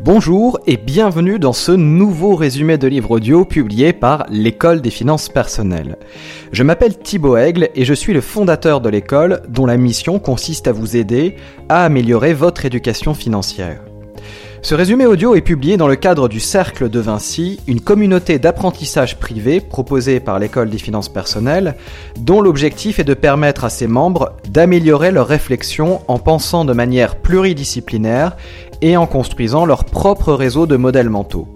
Bonjour et bienvenue dans ce nouveau résumé de livre audio publié par l'École des finances personnelles. Je m'appelle Thibaut Aigle et je suis le fondateur de l'école dont la mission consiste à vous aider à améliorer votre éducation financière. Ce résumé audio est publié dans le cadre du Cercle de Vinci, une communauté d'apprentissage privé proposée par l'École des finances personnelles, dont l'objectif est de permettre à ses membres d'améliorer leur réflexion en pensant de manière pluridisciplinaire et en construisant leur propre réseau de modèles mentaux.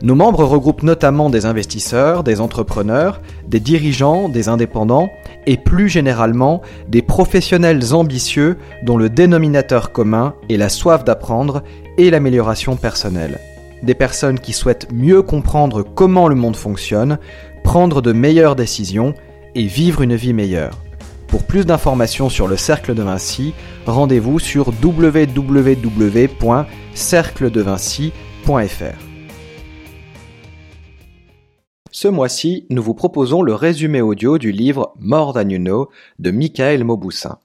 Nos membres regroupent notamment des investisseurs, des entrepreneurs, des dirigeants, des indépendants et plus généralement des professionnels ambitieux dont le dénominateur commun est la soif d'apprendre et l'amélioration personnelle. Des personnes qui souhaitent mieux comprendre comment le monde fonctionne, prendre de meilleures décisions et vivre une vie meilleure. Pour plus d'informations sur le Cercle de Vinci, rendez-vous sur www.cercledevinci.fr. Ce mois-ci, nous vous proposons le résumé audio du livre More Than You Know de Michael Mauboussin.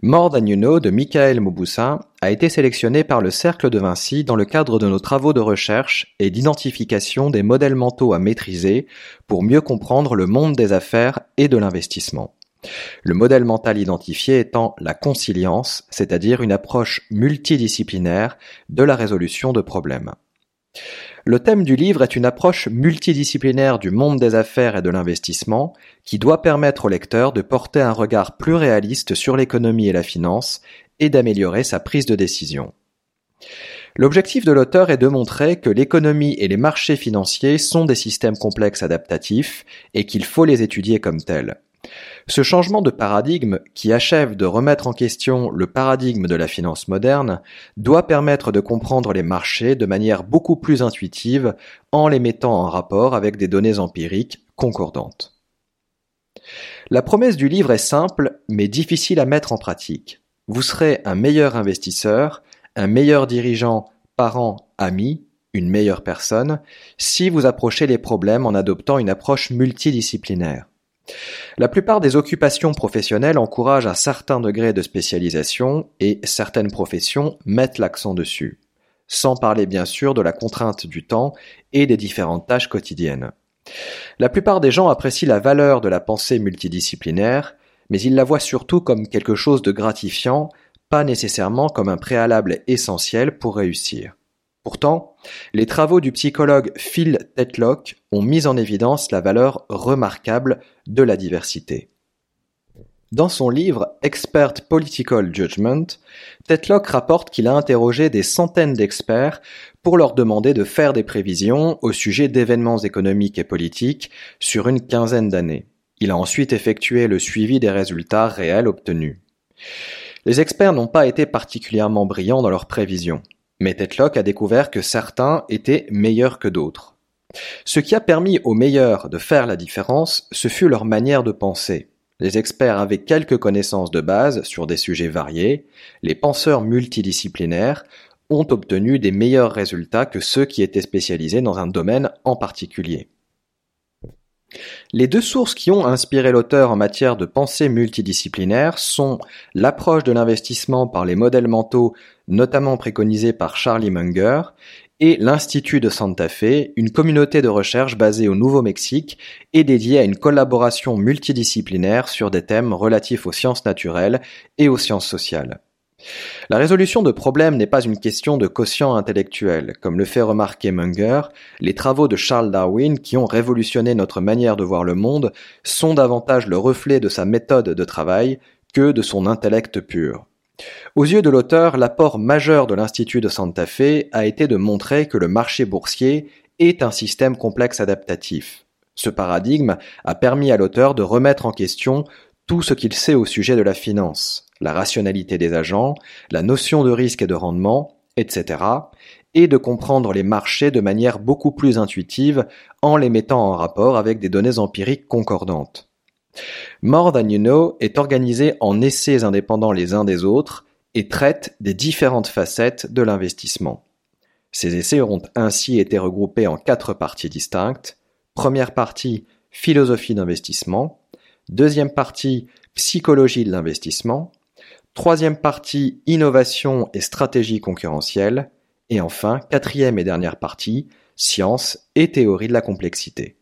More Than You Know de Michael Mauboussin a été sélectionné par le Cercle de Vinci dans le cadre de nos travaux de recherche et d'identification des modèles mentaux à maîtriser pour mieux comprendre le monde des affaires et de l'investissement. Le modèle mental identifié étant la consilience, c'est-à-dire une approche multidisciplinaire de la résolution de problèmes. Le thème du livre est une approche multidisciplinaire du monde des affaires et de l'investissement qui doit permettre au lecteur de porter un regard plus réaliste sur l'économie et la finance et d'améliorer sa prise de décision. L'objectif de l'auteur est de montrer que l'économie et les marchés financiers sont des systèmes complexes adaptatifs et qu'il faut les étudier comme tels. Ce changement de paradigme, qui achève de remettre en question le paradigme de la finance moderne, doit permettre de comprendre les marchés de manière beaucoup plus intuitive en les mettant en rapport avec des données empiriques concordantes. La promesse du livre est simple mais difficile à mettre en pratique. Vous serez un meilleur investisseur, un meilleur dirigeant, parent, ami, une meilleure personne, si vous approchez les problèmes en adoptant une approche multidisciplinaire. La plupart des occupations professionnelles encouragent un certain degré de spécialisation et certaines professions mettent l'accent dessus, sans parler bien sûr de la contrainte du temps et des différentes tâches quotidiennes. La plupart des gens apprécient la valeur de la pensée multidisciplinaire, mais ils la voient surtout comme quelque chose de gratifiant, pas nécessairement comme un préalable essentiel pour réussir. Pourtant, les travaux du psychologue Phil Tetlock ont mis en évidence la valeur remarquable de la diversité. Dans son livre Expert Political Judgment, Tetlock rapporte qu'il a interrogé des centaines d'experts pour leur demander de faire des prévisions au sujet d'événements économiques et politiques sur une quinzaine d'années. Il a ensuite effectué le suivi des résultats réels obtenus. Les experts n'ont pas été particulièrement brillants dans leurs prévisions. Mais Tetlock a découvert que certains étaient meilleurs que d'autres. Ce qui a permis aux meilleurs de faire la différence, ce fut leur manière de penser. Les experts avaient quelques connaissances de base sur des sujets variés, les penseurs multidisciplinaires ont obtenu des meilleurs résultats que ceux qui étaient spécialisés dans un domaine en particulier. Les deux sources qui ont inspiré l'auteur en matière de pensée multidisciplinaire sont l'approche de l'investissement par les modèles mentaux, notamment préconisés par Charlie Munger, et l'Institut de Santa Fe, une communauté de recherche basée au Nouveau-Mexique et dédiée à une collaboration multidisciplinaire sur des thèmes relatifs aux sciences naturelles et aux sciences sociales. La résolution de problèmes n'est pas une question de quotient intellectuel. Comme le fait remarquer Munger, les travaux de Charles Darwin, qui ont révolutionné notre manière de voir le monde, sont davantage le reflet de sa méthode de travail que de son intellect pur. Aux yeux de l'auteur, l'apport majeur de l'Institut de Santa Fe a été de montrer que le marché boursier est un système complexe adaptatif. Ce paradigme a permis à l'auteur de remettre en question tout ce qu'il sait au sujet de la finance, la rationalité des agents, la notion de risque et de rendement, etc., et de comprendre les marchés de manière beaucoup plus intuitive en les mettant en rapport avec des données empiriques concordantes. More Than You Know est organisé en essais indépendants les uns des autres et traite des différentes facettes de l'investissement. Ces essais auront ainsi été regroupés en quatre parties distinctes. Première partie, philosophie d'investissement. Deuxième partie, psychologie de l'investissement. Troisième partie, innovation et stratégie concurrentielle. Et enfin, quatrième et dernière partie, science et théorie de la complexité.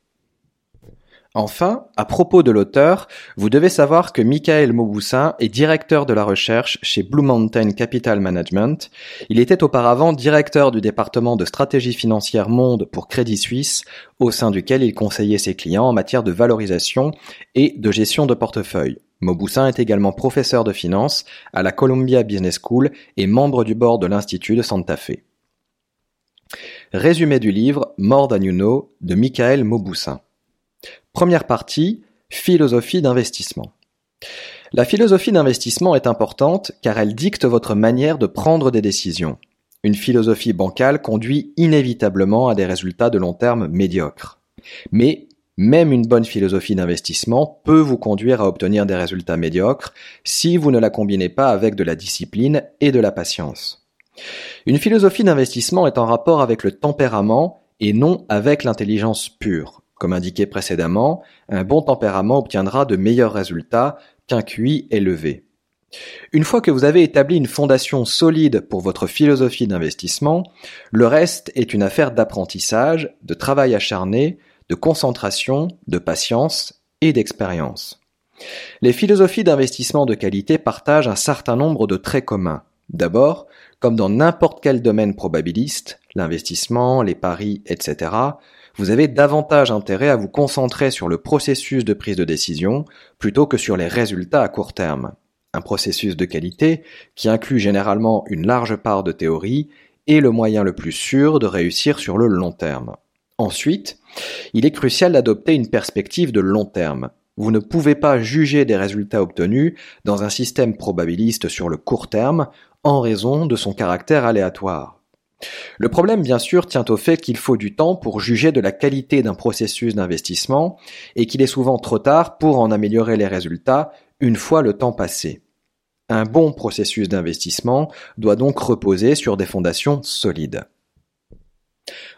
Enfin, à propos de l'auteur, vous devez savoir que Michael Mauboussin est directeur de la recherche chez Blue Mountain Capital Management. Il était auparavant directeur du département de stratégie financière monde pour Crédit Suisse, au sein duquel il conseillait ses clients en matière de valorisation et de gestion de portefeuille. Mauboussin est également professeur de finance à la Columbia Business School et membre du board de l'Institut de Santa Fe. Résumé du livre More Than de Michael Mauboussin. Première partie, philosophie d'investissement. La philosophie d'investissement est importante car elle dicte votre manière de prendre des décisions. Une philosophie bancale conduit inévitablement à des résultats de long terme médiocres. Mais même une bonne philosophie d'investissement peut vous conduire à obtenir des résultats médiocres si vous ne la combinez pas avec de la discipline et de la patience. Une philosophie d'investissement est en rapport avec le tempérament et non avec l'intelligence pure. Comme indiqué précédemment, un bon tempérament obtiendra de meilleurs résultats qu'un QI élevé. Une fois que vous avez établi une fondation solide pour votre philosophie d'investissement, le reste est une affaire d'apprentissage, de travail acharné, de concentration, de patience et d'expérience. Les philosophies d'investissement de qualité partagent un certain nombre de traits communs. D'abord, comme dans n'importe quel domaine probabiliste, l'investissement, les paris, etc., vous avez davantage intérêt à vous concentrer sur le processus de prise de décision plutôt que sur les résultats à court terme. Un processus de qualité qui inclut généralement une large part de théorie est le moyen le plus sûr de réussir sur le long terme. Ensuite, il est crucial d'adopter une perspective de long terme. Vous ne pouvez pas juger des résultats obtenus dans un système probabiliste sur le court terme en raison de son caractère aléatoire. Le problème, bien sûr, tient au fait qu'il faut du temps pour juger de la qualité d'un processus d'investissement et qu'il est souvent trop tard pour en améliorer les résultats une fois le temps passé. Un bon processus d'investissement doit donc reposer sur des fondations solides.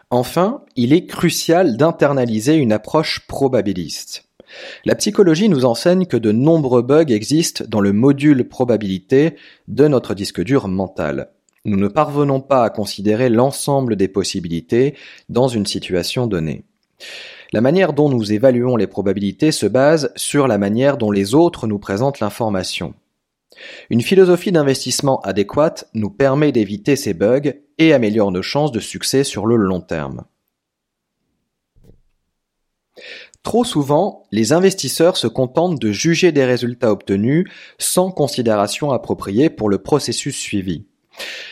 Enfin, il est crucial d'internaliser une approche probabiliste. La psychologie nous enseigne que de nombreux bugs existent dans le module probabilité de notre disque dur mental. Nous ne parvenons pas à considérer l'ensemble des possibilités dans une situation donnée. La manière dont nous évaluons les probabilités se base sur la manière dont les autres nous présentent l'information. Une philosophie d'investissement adéquate nous permet d'éviter ces bugs et améliore nos chances de succès sur le long terme. Trop souvent, les investisseurs se contentent de juger des résultats obtenus sans considération appropriée pour le processus suivi.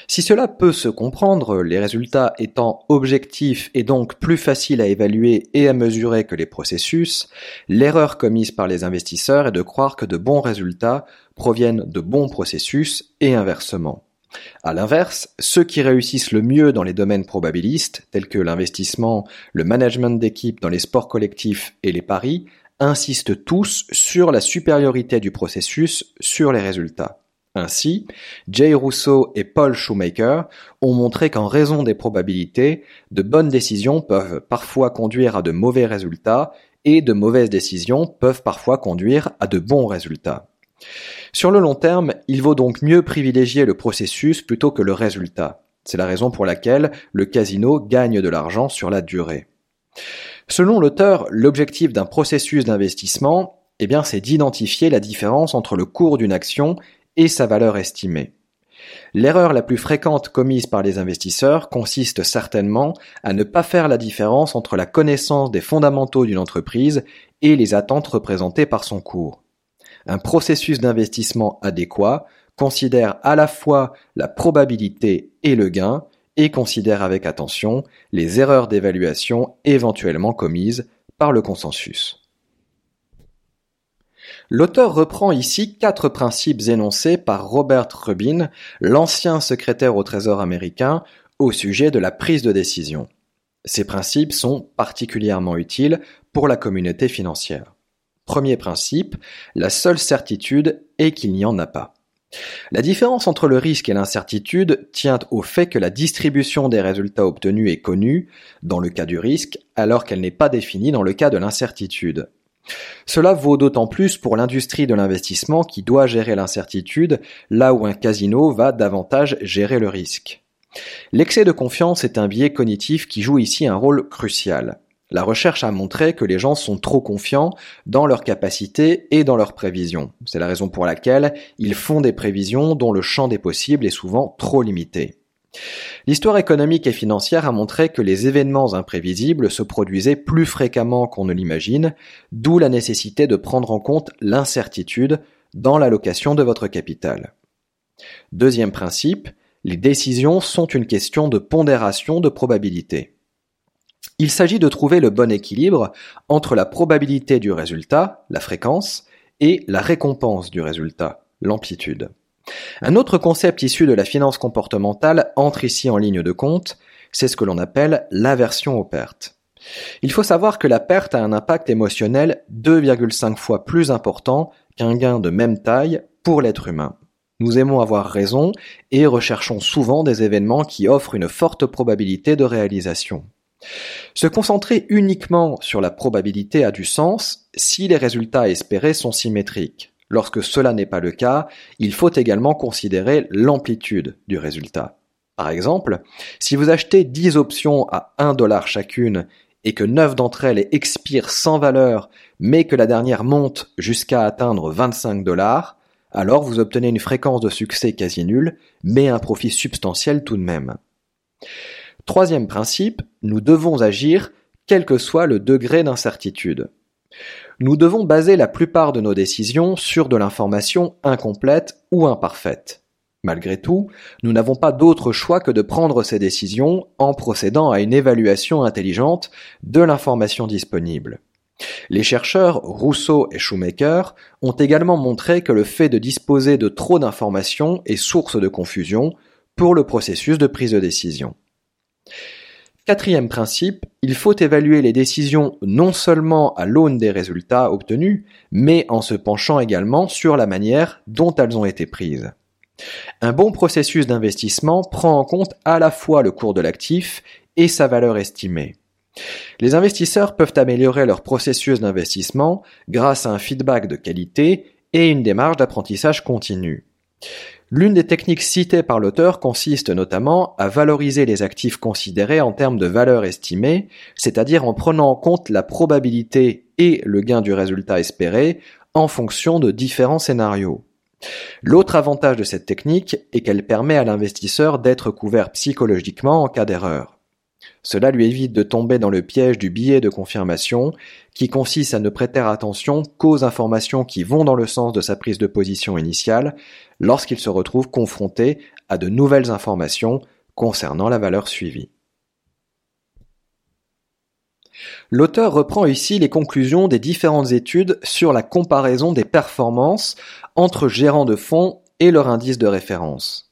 Si cela peut se comprendre, les résultats étant objectifs et donc plus faciles à évaluer et à mesurer que les processus, l'erreur commise par les investisseurs est de croire que de bons résultats proviennent de bons processus et inversement. À l'inverse, ceux qui réussissent le mieux dans les domaines probabilistes, tels que l'investissement, le management d'équipe dans les sports collectifs et les paris, insistent tous sur la supériorité du processus sur les résultats. Ainsi, Jay Rousseau et Paul Shoemaker ont montré qu'en raison des probabilités, de bonnes décisions peuvent parfois conduire à de mauvais résultats et de mauvaises décisions peuvent parfois conduire à de bons résultats. Sur le long terme, il vaut donc mieux privilégier le processus plutôt que le résultat. C'est la raison pour laquelle le casino gagne de l'argent sur la durée. Selon l'auteur, l'objectif d'un processus d'investissement, eh bien, c'est d'identifier la différence entre le cours d'une action et sa valeur estimée. L'erreur la plus fréquente commise par les investisseurs consiste certainement à ne pas faire la différence entre la connaissance des fondamentaux d'une entreprise et les attentes représentées par son cours. Un processus d'investissement adéquat considère à la fois la probabilité et le gain et considère avec attention les erreurs d'évaluation éventuellement commises par le consensus. L'auteur reprend ici quatre principes énoncés par Robert Rubin, l'ancien secrétaire au Trésor américain, au sujet de la prise de décision. Ces principes sont particulièrement utiles pour la communauté financière. Premier principe, la seule certitude est qu'il n'y en a pas. La différence entre le risque et l'incertitude tient au fait que la distribution des résultats obtenus est connue dans le cas du risque alors qu'elle n'est pas définie dans le cas de l'incertitude. Cela vaut d'autant plus pour l'industrie de l'investissement qui doit gérer l'incertitude, là où un casino va davantage gérer le risque. L'excès de confiance est un biais cognitif qui joue ici un rôle crucial. La recherche a montré que les gens sont trop confiants dans leurs capacités et dans leurs prévisions. C'est la raison pour laquelle ils font des prévisions dont le champ des possibles est souvent trop limité. L'histoire économique et financière a montré que les événements imprévisibles se produisaient plus fréquemment qu'on ne l'imagine, d'où la nécessité de prendre en compte l'incertitude dans l'allocation de votre capital. Deuxième principe, les décisions sont une question de pondération de probabilité. Il s'agit de trouver le bon équilibre entre la probabilité du résultat, la fréquence, et la récompense du résultat, l'amplitude. Un autre concept issu de la finance comportementale entre ici en ligne de compte, c'est ce que l'on appelle l'aversion aux pertes. Il faut savoir que la perte a un impact émotionnel 2,5 fois plus important qu'un gain de même taille pour l'être humain. Nous aimons avoir raison et recherchons souvent des événements qui offrent une forte probabilité de réalisation. Se concentrer uniquement sur la probabilité a du sens si les résultats espérés sont symétriques. Lorsque cela n'est pas le cas, il faut également considérer l'amplitude du résultat. Par exemple, si vous achetez 10 options à 1 dollar chacune et que 9 d'entre elles expirent sans valeur, mais que la dernière monte jusqu'à atteindre 25 dollars, alors vous obtenez une fréquence de succès quasi nulle, mais un profit substantiel tout de même. Troisième principe, nous devons agir quel que soit le degré d'incertitude. Nous devons baser la plupart de nos décisions sur de l'information incomplète ou imparfaite. Malgré tout, nous n'avons pas d'autre choix que de prendre ces décisions en procédant à une évaluation intelligente de l'information disponible. Les chercheurs Rousseau et Shoemaker ont également montré que le fait de disposer de trop d'informations est source de confusion pour le processus de prise de décision. Quatrième principe, il faut évaluer les décisions non seulement à l'aune des résultats obtenus, mais en se penchant également sur la manière dont elles ont été prises. Un bon processus d'investissement prend en compte à la fois le cours de l'actif et sa valeur estimée. Les investisseurs peuvent améliorer leur processus d'investissement grâce à un feedback de qualité et une démarche d'apprentissage continu. L'une des techniques citées par l'auteur consiste notamment à valoriser les actifs considérés en termes de valeur estimée, c'est-à-dire en prenant en compte la probabilité et le gain du résultat espéré en fonction de différents scénarios. L'autre avantage de cette technique est qu'elle permet à l'investisseur d'être couvert psychologiquement en cas d'erreur. Cela lui évite de tomber dans le piège du billet de confirmation, qui consiste à ne prêter attention qu'aux informations qui vont dans le sens de sa prise de position initiale, lorsqu'il se retrouve confronté à de nouvelles informations concernant la valeur suivie. L'auteur reprend ici les conclusions des différentes études sur la comparaison des performances entre gérants de fonds et leur indice de référence.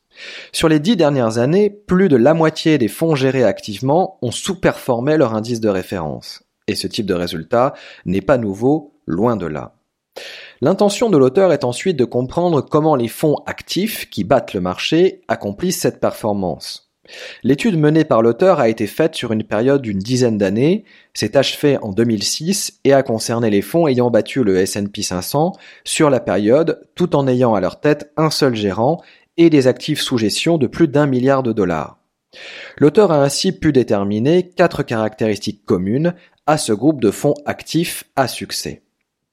Sur les dix dernières années, plus de la moitié des fonds gérés activement ont sous-performé leur indice de référence. Et ce type de résultat n'est pas nouveau, loin de là. L'intention de l'auteur est ensuite de comprendre comment les fonds actifs qui battent le marché accomplissent cette performance. L'étude menée par l'auteur a été faite sur une période d'une dizaine d'années, s'est achevée en 2006 et a concerné les fonds ayant battu le S&P 500 sur la période tout en ayant à leur tête un seul gérant et des actifs sous gestion de plus d'un milliard de dollars. L'auteur a ainsi pu déterminer quatre caractéristiques communes à ce groupe de fonds actifs à succès.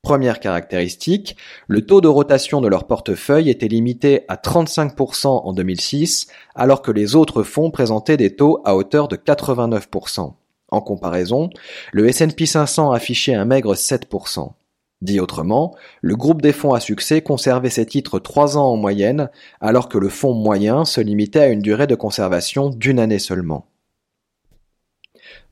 Première caractéristique, le taux de rotation de leur portefeuille était limité à 35% en 2006, alors que les autres fonds présentaient des taux à hauteur de 89%. En comparaison, le S&P 500 affichait un maigre 7%. Dit autrement, le groupe des fonds à succès conservait ses titres trois ans en moyenne, alors que le fonds moyen se limitait à une durée de conservation d'une année seulement.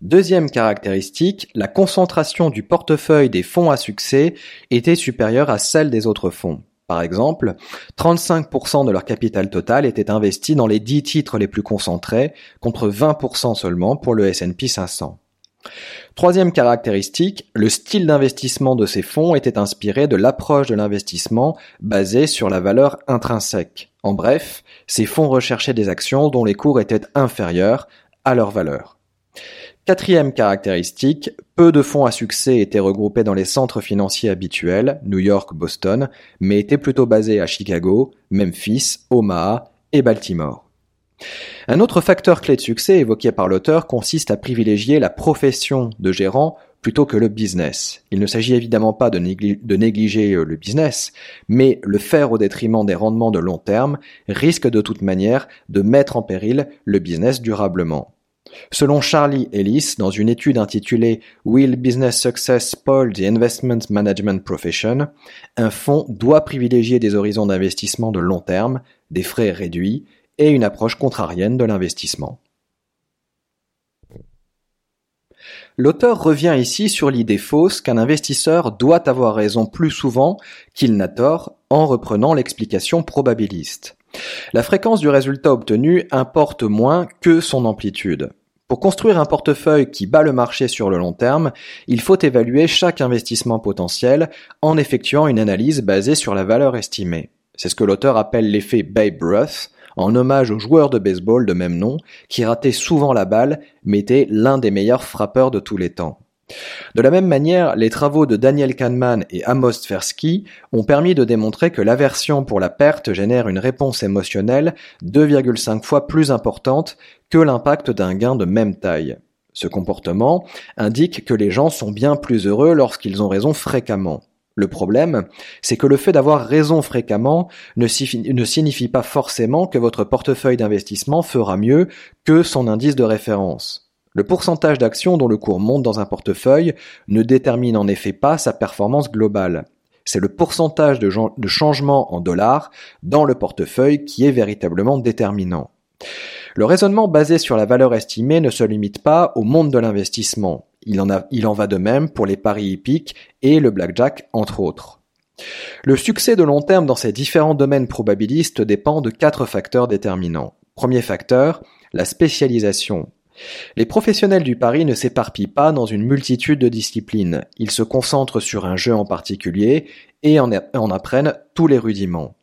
Deuxième caractéristique, la concentration du portefeuille des fonds à succès était supérieure à celle des autres fonds. Par exemple, 35% de leur capital total était investi dans les 10 titres les plus concentrés, contre 20% seulement pour le S&P 500. Troisième caractéristique, le style d'investissement de ces fonds était inspiré de l'approche de l'investissement basée sur la valeur intrinsèque. En bref, ces fonds recherchaient des actions dont les cours étaient inférieurs à leur valeur. Quatrième caractéristique, peu de fonds à succès étaient regroupés dans les centres financiers habituels, New York, Boston, mais étaient plutôt basés à Chicago, Memphis, Omaha et Baltimore. Un autre facteur clé de succès évoqué par l'auteur consiste à privilégier la profession de gérant plutôt que le business. Il ne s'agit évidemment pas de, négliger euh, le business, mais le faire au détriment des rendements de long terme risque de toute manière de mettre en péril le business durablement. Selon Charlie Ellis, dans une étude intitulée Will Business Success Spoil the Investment Management Profession, un fonds doit privilégier des horizons d'investissement de long terme, des frais réduits et une approche contrarienne de l'investissement. L'auteur revient ici sur l'idée fausse qu'un investisseur doit avoir raison plus souvent qu'il n'a tort en reprenant l'explication probabiliste. La fréquence du résultat obtenu importe moins que son amplitude. Pour construire un portefeuille qui bat le marché sur le long terme, il faut évaluer chaque investissement potentiel en effectuant une analyse basée sur la valeur estimée. C'est ce que l'auteur appelle l'effet Babe Ruth, en hommage au joueur de baseball de même nom, qui ratait souvent la balle, mais était l'un des meilleurs frappeurs de tous les temps. De la même manière, les travaux de Daniel Kahneman et Amos Tversky ont permis de démontrer que l'aversion pour la perte génère une réponse émotionnelle 2,5 fois plus importante que l'impact d'un gain de même taille. Ce comportement indique que les gens sont bien plus heureux lorsqu'ils ont raison fréquemment. Le problème, c'est que le fait d'avoir raison fréquemment ne, signifie pas forcément que votre portefeuille d'investissement fera mieux que son indice de référence. Le pourcentage d'actions dont le cours monte dans un portefeuille ne détermine en effet pas sa performance globale. C'est le pourcentage de, de changement en dollars dans le portefeuille qui est véritablement déterminant. Le raisonnement basé sur la valeur estimée ne se limite pas au monde de l'investissement. Il il en va de même pour les paris hippiques et le blackjack, entre autres. Le succès de long terme dans ces différents domaines probabilistes dépend de quatre facteurs déterminants. Premier facteur, la spécialisation. Les professionnels du pari ne s'éparpillent pas dans une multitude de disciplines. Ils se concentrent sur un jeu en particulier et en, en apprennent tous les rudiments.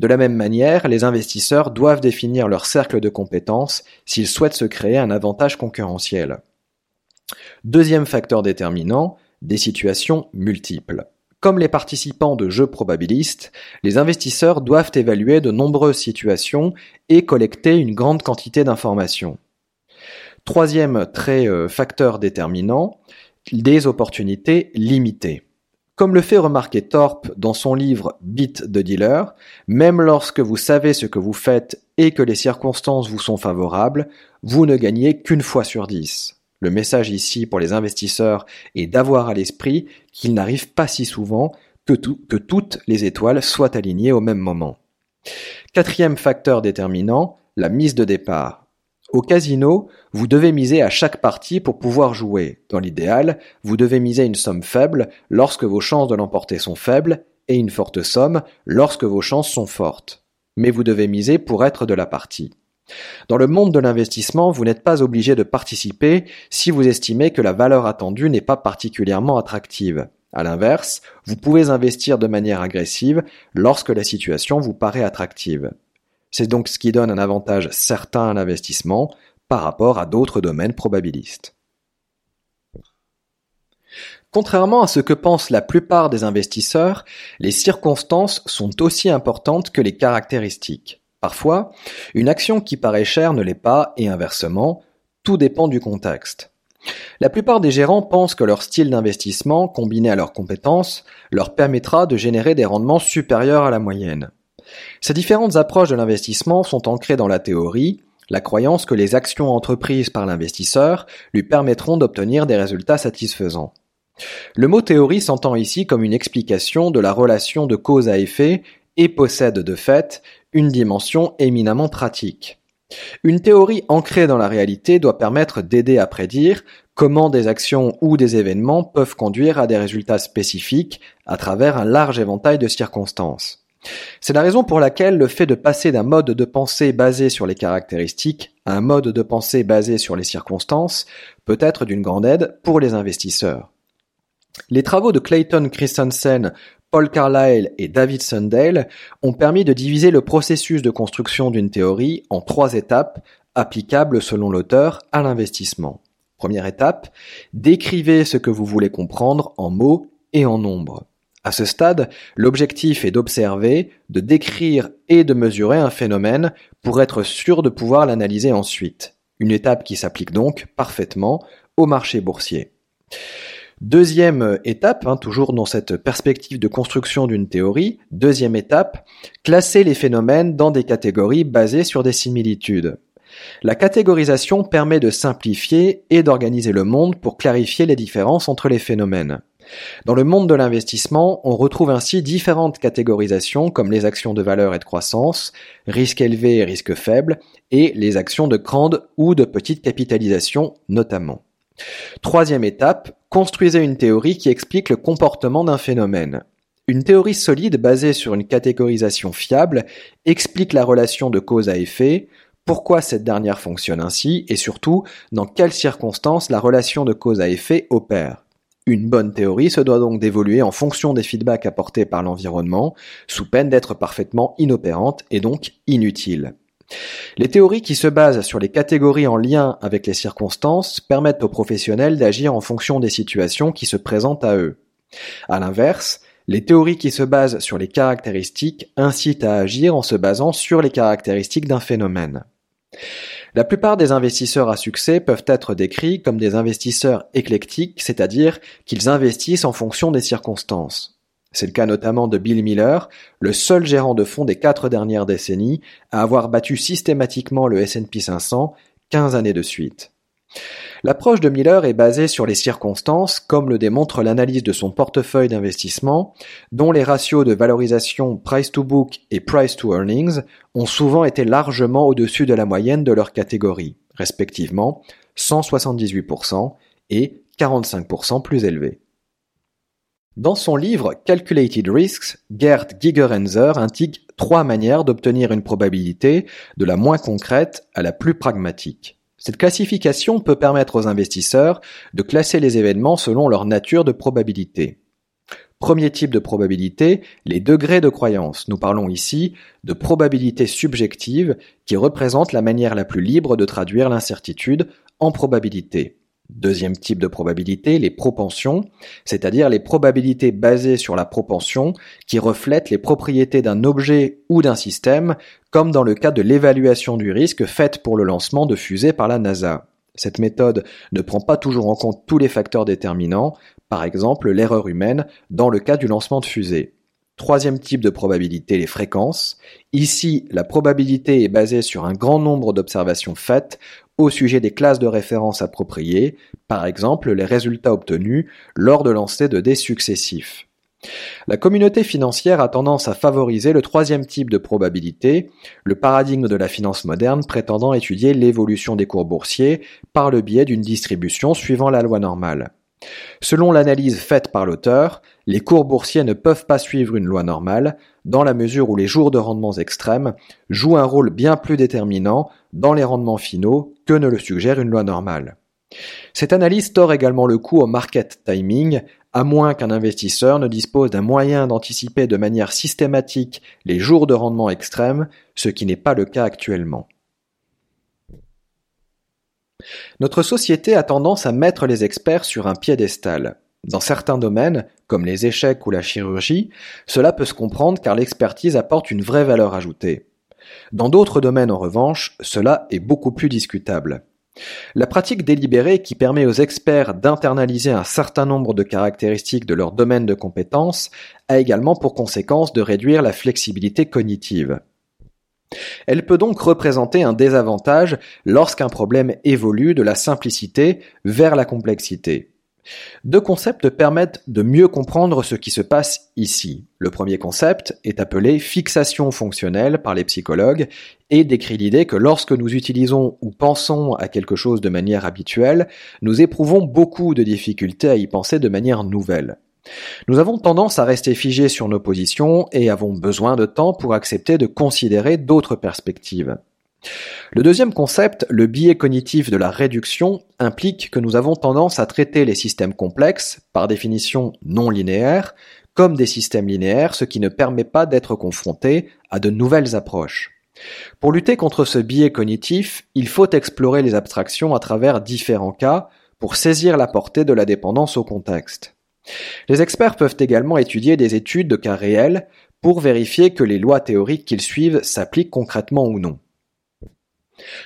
De la même manière, les investisseurs doivent définir leur cercle de compétences s'ils souhaitent se créer un avantage concurrentiel. Deuxième facteur déterminant, des situations multiples. Comme les participants de jeux probabilistes, les investisseurs doivent évaluer de nombreuses situations et collecter une grande quantité d'informations. Troisième trait euh, facteur déterminant, des opportunités limitées. Comme le fait remarquer Thorpe dans son livre Bit de dealer, même lorsque vous savez ce que vous faites et que les circonstances vous sont favorables, vous ne gagnez qu'une fois sur dix. Le message ici pour les investisseurs est d'avoir à l'esprit qu'il n'arrive pas si souvent que, que toutes les étoiles soient alignées au même moment. Quatrième facteur déterminant, la mise de départ. Au casino, vous devez miser à chaque partie pour pouvoir jouer. Dans l'idéal, vous devez miser une somme faible lorsque vos chances de l'emporter sont faibles et une forte somme lorsque vos chances sont fortes. Mais vous devez miser pour être de la partie. Dans le monde de l'investissement, vous n'êtes pas obligé de participer si vous estimez que la valeur attendue n'est pas particulièrement attractive. À l'inverse, vous pouvez investir de manière agressive lorsque la situation vous paraît attractive. C'est donc ce qui donne un avantage certain à l'investissement par rapport à d'autres domaines probabilistes. Contrairement à ce que pensent la plupart des investisseurs, les circonstances sont aussi importantes que les caractéristiques. Parfois, une action qui paraît chère ne l'est pas, et inversement, tout dépend du contexte. La plupart des gérants pensent que leur style d'investissement, combiné à leurs compétences, leur permettra de générer des rendements supérieurs à la moyenne. Ces différentes approches de l'investissement sont ancrées dans la théorie, la croyance que les actions entreprises par l'investisseur lui permettront d'obtenir des résultats satisfaisants. Le mot théorie s'entend ici comme une explication de la relation de cause à effet et possède de fait une dimension éminemment pratique. Une théorie ancrée dans la réalité doit permettre d'aider à prédire comment des actions ou des événements peuvent conduire à des résultats spécifiques à travers un large éventail de circonstances. C'est la raison pour laquelle le fait de passer d'un mode de pensée basé sur les caractéristiques à un mode de pensée basé sur les circonstances peut être d'une grande aide pour les investisseurs. Les travaux de Clayton Christensen Paul Carlyle et David Sundale ont permis de diviser le processus de construction d'une théorie en trois étapes applicables selon l'auteur à l'investissement. Première étape, décrivez ce que vous voulez comprendre en mots et en nombres. À ce stade, l'objectif est d'observer, de décrire et de mesurer un phénomène pour être sûr de pouvoir l'analyser ensuite. Une étape qui s'applique donc parfaitement au marché boursier. Deuxième étape, hein, toujours dans cette perspective de construction d'une théorie, deuxième étape, classer les phénomènes dans des catégories basées sur des similitudes. La catégorisation permet de simplifier et d'organiser le monde pour clarifier les différences entre les phénomènes. Dans le monde de l'investissement, on retrouve ainsi différentes catégorisations comme les actions de valeur et de croissance, risque élevé et risque faible, et les actions de grande ou de petite capitalisation notamment. Troisième étape, construisez une théorie qui explique le comportement d'un phénomène. Une théorie solide basée sur une catégorisation fiable explique la relation de cause à effet, pourquoi cette dernière fonctionne ainsi et surtout dans quelles circonstances la relation de cause à effet opère. Une bonne théorie se doit donc d'évoluer en fonction des feedbacks apportés par l'environnement, sous peine d'être parfaitement inopérante et donc inutile. Les théories qui se basent sur les catégories en lien avec les circonstances permettent aux professionnels d'agir en fonction des situations qui se présentent à eux. À l'inverse, les théories qui se basent sur les caractéristiques incitent à agir en se basant sur les caractéristiques d'un phénomène. La plupart des investisseurs à succès peuvent être décrits comme des investisseurs éclectiques, c'est-à-dire qu'ils investissent en fonction des circonstances. C'est le cas notamment de Bill Miller, le seul gérant de fonds des quatre dernières décennies à avoir battu systématiquement le S&P 500 15 années de suite. L'approche de Miller est basée sur les circonstances, comme le démontre l'analyse de son portefeuille d'investissement, dont les ratios de valorisation price to book et price to earnings ont souvent été largement au-dessus de la moyenne de leur catégorie, respectivement 178% et 45% plus élevés. Dans son livre Calculated Risks, Gerd Gigerenzer indique trois manières d'obtenir une probabilité de la moins concrète à la plus pragmatique. Cette classification peut permettre aux investisseurs de classer les événements selon leur nature de probabilité. Premier type de probabilité, les degrés de croyance. Nous parlons ici de probabilité subjective qui représente la manière la plus libre de traduire l'incertitude en probabilité. Deuxième type de probabilité, les propensions, c'est-à-dire les probabilités basées sur la propension qui reflètent les propriétés d'un objet ou d'un système, comme dans le cas de l'évaluation du risque faite pour le lancement de fusées par la NASA. Cette méthode ne prend pas toujours en compte tous les facteurs déterminants, par exemple l'erreur humaine dans le cas du lancement de fusée. Troisième type de probabilité, les fréquences. Ici, la probabilité est basée sur un grand nombre d'observations faites au sujet des classes de référence appropriées, par exemple les résultats obtenus lors de lancers de dés successifs. La communauté financière a tendance à favoriser le troisième type de probabilité, le paradigme de la finance moderne prétendant étudier l'évolution des cours boursiers par le biais d'une distribution suivant la loi normale. Selon l'analyse faite par l'auteur, les cours boursiers ne peuvent pas suivre une loi normale, dans la mesure où les jours de rendements extrêmes jouent un rôle bien plus déterminant dans les rendements finaux que ne le suggère une loi normale. Cette analyse tord également le coup au market timing, à moins qu'un investisseur ne dispose d'un moyen d'anticiper de manière systématique les jours de rendement extrêmes, ce qui n'est pas le cas actuellement. Notre société a tendance à mettre les experts sur un piédestal. Dans certains domaines, comme les échecs ou la chirurgie, cela peut se comprendre car l'expertise apporte une vraie valeur ajoutée. Dans d'autres domaines, en revanche, cela est beaucoup plus discutable. La pratique délibérée qui permet aux experts d'internaliser un certain nombre de caractéristiques de leur domaine de compétences a également pour conséquence de réduire la flexibilité cognitive. Elle peut donc représenter un désavantage lorsqu'un problème évolue de la simplicité vers la complexité. Deux concepts permettent de mieux comprendre ce qui se passe ici. Le premier concept est appelé fixation fonctionnelle par les psychologues et décrit l'idée que lorsque nous utilisons ou pensons à quelque chose de manière habituelle, nous éprouvons beaucoup de difficultés à y penser de manière nouvelle. Nous avons tendance à rester figés sur nos positions et avons besoin de temps pour accepter de considérer d'autres perspectives. Le deuxième concept, le biais cognitif de la réduction, implique que nous avons tendance à traiter les systèmes complexes, par définition non linéaires, comme des systèmes linéaires, ce qui ne permet pas d'être confronté à de nouvelles approches. Pour lutter contre ce biais cognitif, il faut explorer les abstractions à travers différents cas pour saisir la portée de la dépendance au contexte. Les experts peuvent également étudier des études de cas réels pour vérifier que les lois théoriques qu'ils suivent s'appliquent concrètement ou non.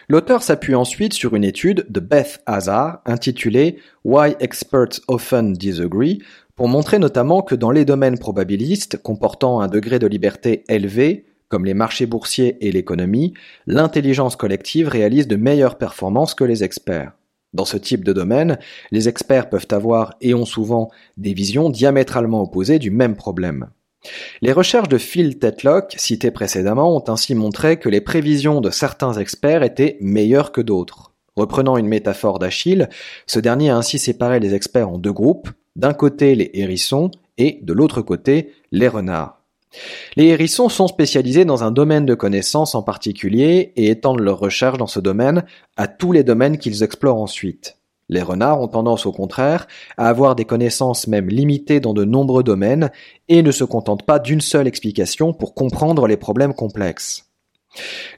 L'auteur s'appuie ensuite sur une étude de Beth Hazard intitulée Why Experts Often Disagree pour montrer notamment que dans les domaines probabilistes comportant un degré de liberté élevé, comme les marchés boursiers et l'économie, l'intelligence collective réalise de meilleures performances que les experts. Dans ce type de domaine, les experts peuvent avoir et ont souvent des visions diamétralement opposées du même problème. Les recherches de Phil Tetlock, citées précédemment, ont ainsi montré que les prévisions de certains experts étaient meilleures que d'autres. Reprenant une métaphore d'Achille, ce dernier a ainsi séparé les experts en deux groupes, d'un côté les hérissons et de l'autre côté les renards. Les hérissons sont spécialisés dans un domaine de connaissances en particulier et étendent leurs recherches dans ce domaine à tous les domaines qu'ils explorent ensuite. Les renards ont tendance au contraire à avoir des connaissances même limitées dans de nombreux domaines et ne se contentent pas d'une seule explication pour comprendre les problèmes complexes.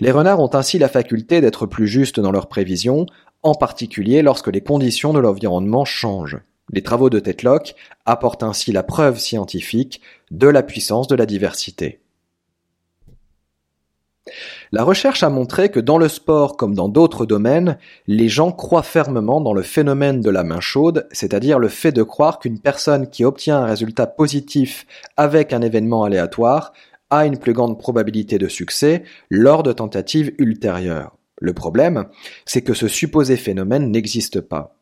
Les renards ont ainsi la faculté d'être plus justes dans leurs prévisions, en particulier lorsque les conditions de l'environnement changent. Les travaux de Tetlock apportent ainsi la preuve scientifique de la puissance de la diversité. La recherche a montré que dans le sport comme dans d'autres domaines, les gens croient fermement dans le phénomène de la main chaude, c'est-à-dire le fait de croire qu'une personne qui obtient un résultat positif avec un événement aléatoire a une plus grande probabilité de succès lors de tentatives ultérieures. Le problème, c'est que ce supposé phénomène n'existe pas.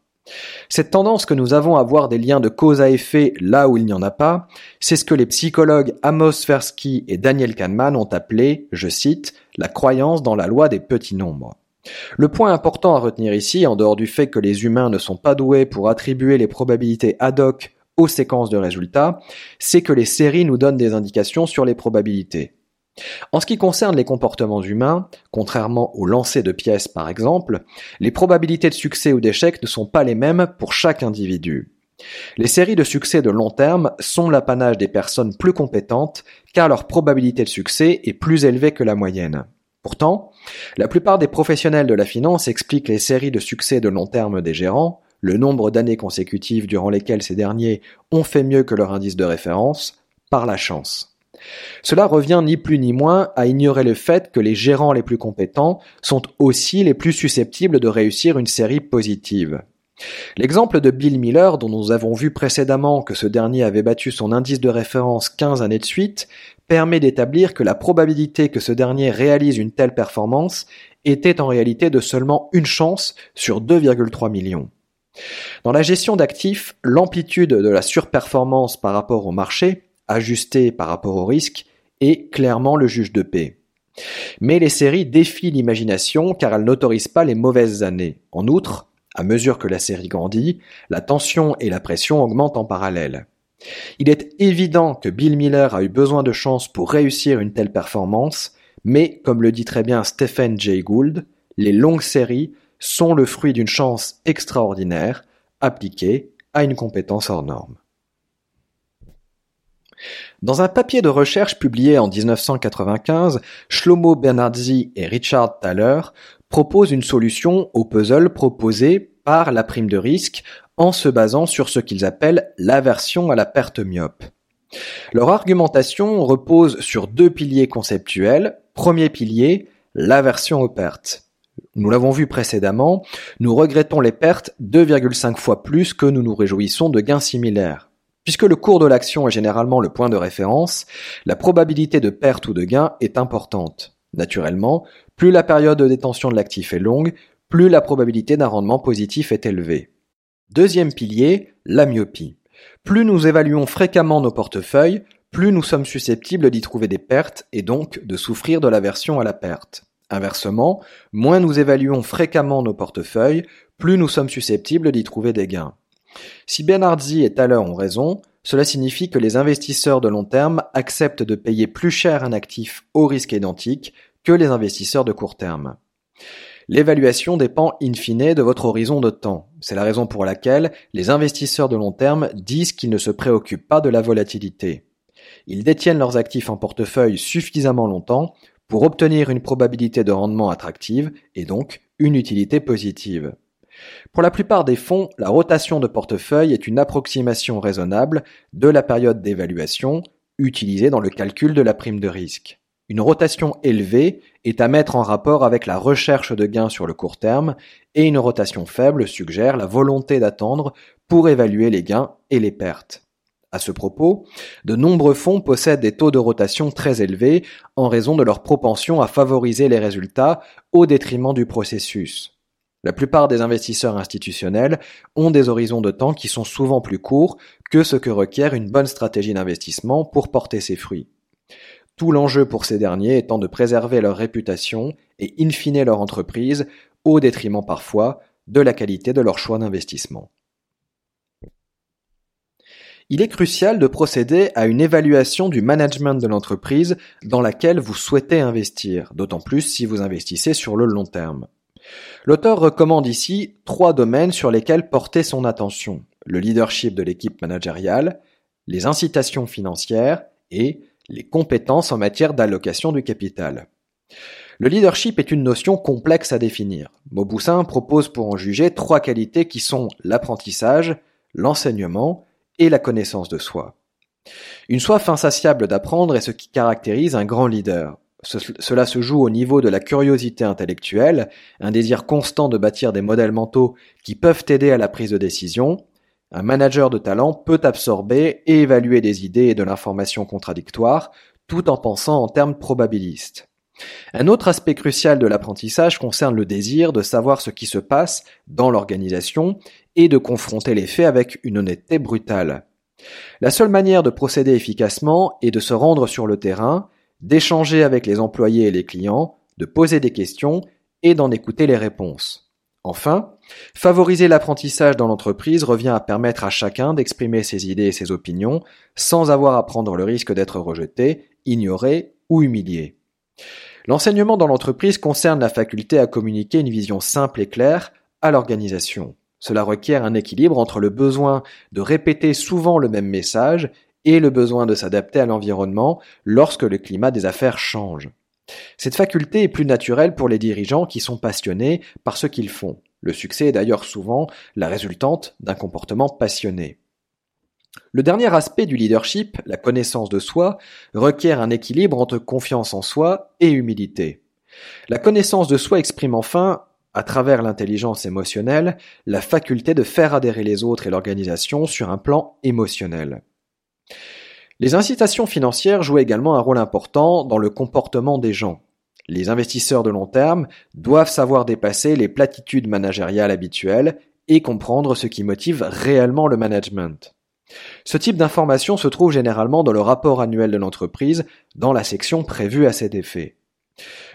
Cette tendance que nous avons à voir des liens de cause à effet là où il n'y en a pas, c'est ce que les psychologues Amos Tversky et Daniel Kahneman ont appelé, je cite, la croyance dans la loi des petits nombres. Le point important à retenir ici, en dehors du fait que les humains ne sont pas doués pour attribuer les probabilités ad hoc aux séquences de résultats, c'est que les séries nous donnent des indications sur les probabilités. En ce qui concerne les comportements humains, contrairement au lancer de pièces par exemple, les probabilités de succès ou d'échec ne sont pas les mêmes pour chaque individu. Les séries de succès de long terme sont l'apanage des personnes plus compétentes car leur probabilité de succès est plus élevée que la moyenne. Pourtant, la plupart des professionnels de la finance expliquent les séries de succès de long terme des gérants, le nombre d'années consécutives durant lesquelles ces derniers ont fait mieux que leur indice de référence, par la chance. Cela revient ni plus ni moins à ignorer le fait que les gérants les plus compétents sont aussi les plus susceptibles de réussir une série positive. L'exemple de Bill Miller, dont nous avons vu précédemment que ce dernier avait battu son indice de référence 15 années de suite, permet d'établir que la probabilité que ce dernier réalise une telle performance était en réalité de seulement une chance sur 2,3 millions. Dans la gestion d'actifs, l'amplitude de la surperformance par rapport au marché ajusté par rapport au risque, est clairement le juge de paix. Mais les séries défient l'imagination car elles n'autorisent pas les mauvaises années. En outre, à mesure que la série grandit, la tension et la pression augmentent en parallèle. Il est évident que Bill Miller a eu besoin de chance pour réussir une telle performance, mais comme le dit très bien Stephen Jay Gould, les longues séries sont le fruit d'une chance extraordinaire appliquée à une compétence hors norme. Dans un papier de recherche publié en 1995, Shlomo Bernardzi et Richard Thaler proposent une solution au puzzle proposé par la prime de risque en se basant sur ce qu'ils appellent l'aversion à la perte myope. Leur argumentation repose sur deux piliers conceptuels. Premier pilier, l'aversion aux pertes. Nous l'avons vu précédemment, nous regrettons les pertes 2,5 fois plus que nous nous réjouissons de gains similaires. Puisque le cours de l'action est généralement le point de référence, la probabilité de perte ou de gain est importante. Naturellement, plus la période de détention de l'actif est longue, plus la probabilité d'un rendement positif est élevée. Deuxième pilier, la myopie. Plus nous évaluons fréquemment nos portefeuilles, plus nous sommes susceptibles d'y trouver des pertes et donc de souffrir de l'aversion à la perte. Inversement, moins nous évaluons fréquemment nos portefeuilles, plus nous sommes susceptibles d'y trouver des gains. Si Bernardzi et Thaler ont raison, cela signifie que les investisseurs de long terme acceptent de payer plus cher un actif au risque identique que les investisseurs de court terme. L'évaluation dépend in fine de votre horizon de temps. C'est la raison pour laquelle les investisseurs de long terme disent qu'ils ne se préoccupent pas de la volatilité. Ils détiennent leurs actifs en portefeuille suffisamment longtemps pour obtenir une probabilité de rendement attractive et donc une utilité positive. Pour la plupart des fonds, la rotation de portefeuille est une approximation raisonnable de la période d'évaluation utilisée dans le calcul de la prime de risque. Une rotation élevée est à mettre en rapport avec la recherche de gains sur le court terme et une rotation faible suggère la volonté d'attendre pour évaluer les gains et les pertes. À ce propos, de nombreux fonds possèdent des taux de rotation très élevés en raison de leur propension à favoriser les résultats au détriment du processus. La plupart des investisseurs institutionnels ont des horizons de temps qui sont souvent plus courts que ce que requiert une bonne stratégie d'investissement pour porter ses fruits. Tout l'enjeu pour ces derniers étant de préserver leur réputation et in fine leur entreprise au détriment parfois de la qualité de leur choix d'investissement. Il est crucial de procéder à une évaluation du management de l'entreprise dans laquelle vous souhaitez investir, d'autant plus si vous investissez sur le long terme. L'auteur recommande ici trois domaines sur lesquels porter son attention. Le leadership de l'équipe managériale, les incitations financières et les compétences en matière d'allocation du capital. Le leadership est une notion complexe à définir. Mauboussin propose pour en juger trois qualités qui sont l'apprentissage, l'enseignement et la connaissance de soi. Une soif insatiable d'apprendre est ce qui caractérise un grand leader. Cela se joue au niveau de la curiosité intellectuelle, un désir constant de bâtir des modèles mentaux qui peuvent aider à la prise de décision. Un manager de talent peut absorber et évaluer des idées et de l'information contradictoire, tout en pensant en termes probabilistes. Un autre aspect crucial de l'apprentissage concerne le désir de savoir ce qui se passe dans l'organisation et de confronter les faits avec une honnêteté brutale. La seule manière de procéder efficacement est de se rendre sur le terrain, d'échanger avec les employés et les clients, de poser des questions et d'en écouter les réponses. Enfin, favoriser l'apprentissage dans l'entreprise revient à permettre à chacun d'exprimer ses idées et ses opinions sans avoir à prendre le risque d'être rejeté, ignoré ou humilié. L'enseignement dans l'entreprise concerne la faculté à communiquer une vision simple et claire à l'organisation. Cela requiert un équilibre entre le besoin de répéter souvent le même message et le besoin de s'adapter à l'environnement lorsque le climat des affaires change. Cette faculté est plus naturelle pour les dirigeants qui sont passionnés par ce qu'ils font. Le succès est d'ailleurs souvent la résultante d'un comportement passionné. Le dernier aspect du leadership, la connaissance de soi, requiert un équilibre entre confiance en soi et humilité. La connaissance de soi exprime enfin, à travers l'intelligence émotionnelle, la faculté de faire adhérer les autres et l'organisation sur un plan émotionnel. Les incitations financières jouent également un rôle important dans le comportement des gens. Les investisseurs de long terme doivent savoir dépasser les platitudes managériales habituelles et comprendre ce qui motive réellement le management. Ce type d'information se trouve généralement dans le rapport annuel de l'entreprise, dans la section prévue à cet effet.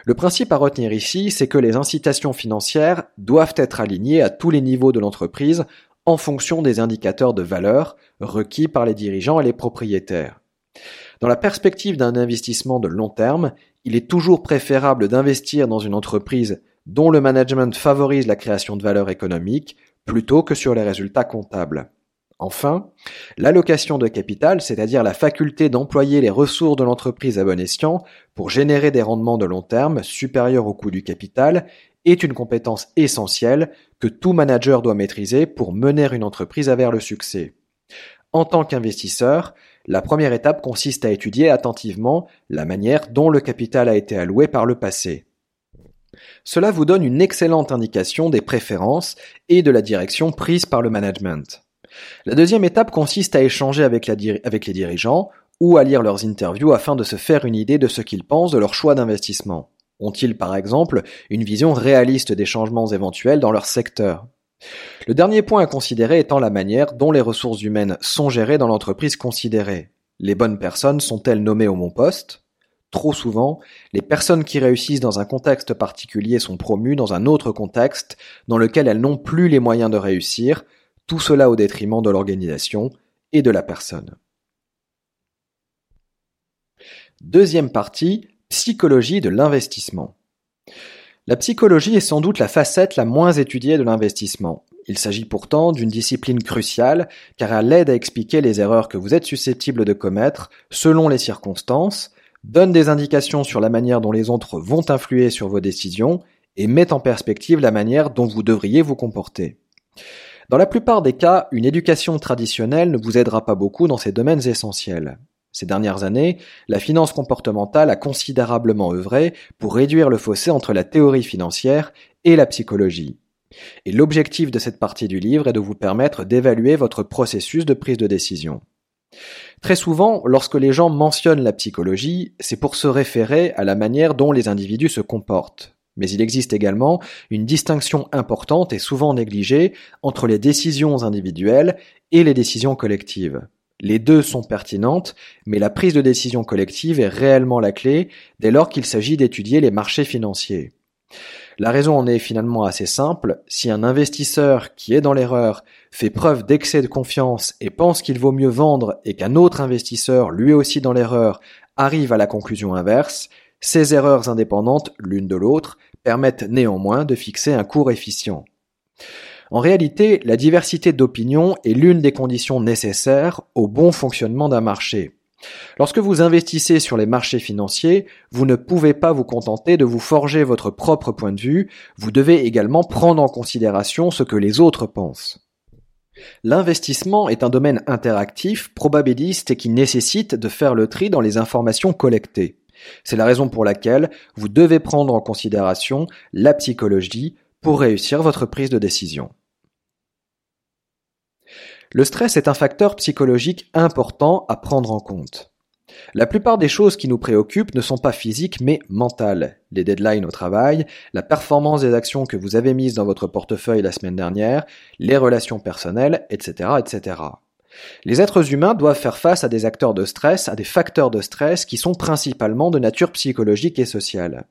Le principe à retenir ici, c'est que les incitations financières doivent être alignées à tous les niveaux de l'entreprise en fonction des indicateurs de valeur requis par les dirigeants et les propriétaires. Dans la perspective d'un investissement de long terme, il est toujours préférable d'investir dans une entreprise dont le management favorise la création de valeur économique plutôt que sur les résultats comptables. Enfin, l'allocation de capital, c'est-à-dire la faculté d'employer les ressources de l'entreprise à bon escient pour générer des rendements de long terme supérieurs au coût du capital, est une compétence essentielle que tout manager doit maîtriser pour mener une entreprise vers le succès. En tant qu'investisseur, la première étape consiste à étudier attentivement la manière dont le capital a été alloué par le passé. Cela vous donne une excellente indication des préférences et de la direction prise par le management. La deuxième étape consiste à échanger avec, les dirigeants ou à lire leurs interviews afin de se faire une idée de ce qu'ils pensent de leur choix d'investissement. Ont-ils par exemple une vision réaliste des changements éventuels dans leur secteur? Le dernier point à considérer étant la manière dont les ressources humaines sont gérées dans l'entreprise considérée. Les bonnes personnes sont-elles nommées au bon poste? Trop souvent, les personnes qui réussissent dans un contexte particulier sont promues dans un autre contexte dans lequel elles n'ont plus les moyens de réussir, tout cela au détriment de l'organisation et de la personne. Deuxième partie, psychologie de l'investissement. La psychologie est sans doute la facette la moins étudiée de l'investissement. Il s'agit pourtant d'une discipline cruciale car elle aide à expliquer les erreurs que vous êtes susceptible de commettre selon les circonstances, donne des indications sur la manière dont les autres vont influer sur vos décisions et met en perspective la manière dont vous devriez vous comporter. Dans la plupart des cas, une éducation traditionnelle ne vous aidera pas beaucoup dans ces domaines essentiels. Ces dernières années, la finance comportementale a considérablement œuvré pour réduire le fossé entre la théorie financière et la psychologie. Et l'objectif de cette partie du livre est de vous permettre d'évaluer votre processus de prise de décision. Très souvent, lorsque les gens mentionnent la psychologie, c'est pour se référer à la manière dont les individus se comportent. Mais il existe également une distinction importante et souvent négligée entre les décisions individuelles et les décisions collectives. Les deux sont pertinentes, mais la prise de décision collective est réellement la clé dès lors qu'il s'agit d'étudier les marchés financiers. La raison en est finalement assez simple, si un investisseur qui est dans l'erreur fait preuve d'excès de confiance et pense qu'il vaut mieux vendre et qu'un autre investisseur, lui aussi dans l'erreur, arrive à la conclusion inverse, ces erreurs indépendantes l'une de l'autre permettent néanmoins de fixer un cours efficient. En réalité, la diversité d'opinions est l'une des conditions nécessaires au bon fonctionnement d'un marché. Lorsque vous investissez sur les marchés financiers, vous ne pouvez pas vous contenter de vous forger votre propre point de vue, vous devez également prendre en considération ce que les autres pensent. L'investissement est un domaine interactif, probabiliste et qui nécessite de faire le tri dans les informations collectées. C'est la raison pour laquelle vous devez prendre en considération la psychologie pour réussir votre prise de décision. Le stress est un facteur psychologique important à prendre en compte. La plupart des choses qui nous préoccupent ne sont pas physiques mais mentales. Les deadlines au travail, la performance des actions que vous avez mises dans votre portefeuille la semaine dernière, les relations personnelles, etc., etc. Les êtres humains doivent faire face à des acteurs de stress, à des facteurs de stress qui sont principalement de nature psychologique et sociale.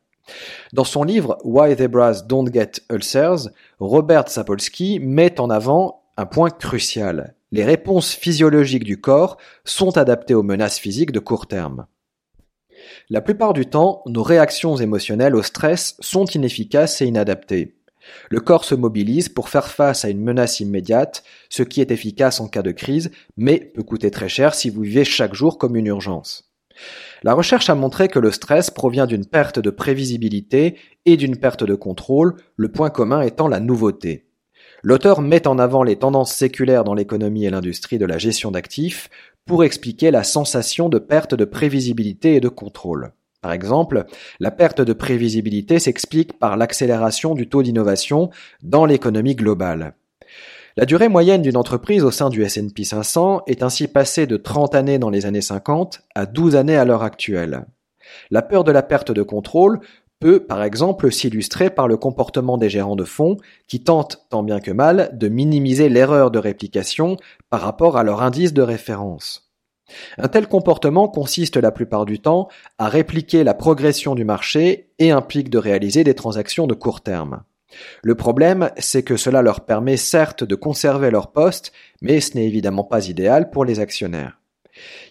Dans son livre Why Zebras Don't Get Ulcers, Robert Sapolsky met en avant un point crucial. Les réponses physiologiques du corps sont adaptées aux menaces physiques de court terme. La plupart du temps, nos réactions émotionnelles au stress sont inefficaces et inadaptées. Le corps se mobilise pour faire face à une menace immédiate, ce qui est efficace en cas de crise, mais peut coûter très cher si vous vivez chaque jour comme une urgence. La recherche a montré que le stress provient d'une perte de prévisibilité et d'une perte de contrôle, le point commun étant la nouveauté. L'auteur met en avant les tendances séculaires dans l'économie et l'industrie de la gestion d'actifs pour expliquer la sensation de perte de prévisibilité et de contrôle. Par exemple, la perte de prévisibilité s'explique par l'accélération du taux d'innovation dans l'économie globale. La durée moyenne d'une entreprise au sein du S&P 500 est ainsi passée de 30 années dans les années 50 à 12 années à l'heure actuelle. La peur de la perte de contrôle peut, par exemple, s'illustrer par le comportement des gérants de fonds qui tentent, tant bien que mal, de minimiser l'erreur de réplication par rapport à leur indice de référence. Un tel comportement consiste la plupart du temps à répliquer la progression du marché et implique de réaliser des transactions de court terme. Le problème, c'est que cela leur permet certes de conserver leur poste, mais ce n'est évidemment pas idéal pour les actionnaires.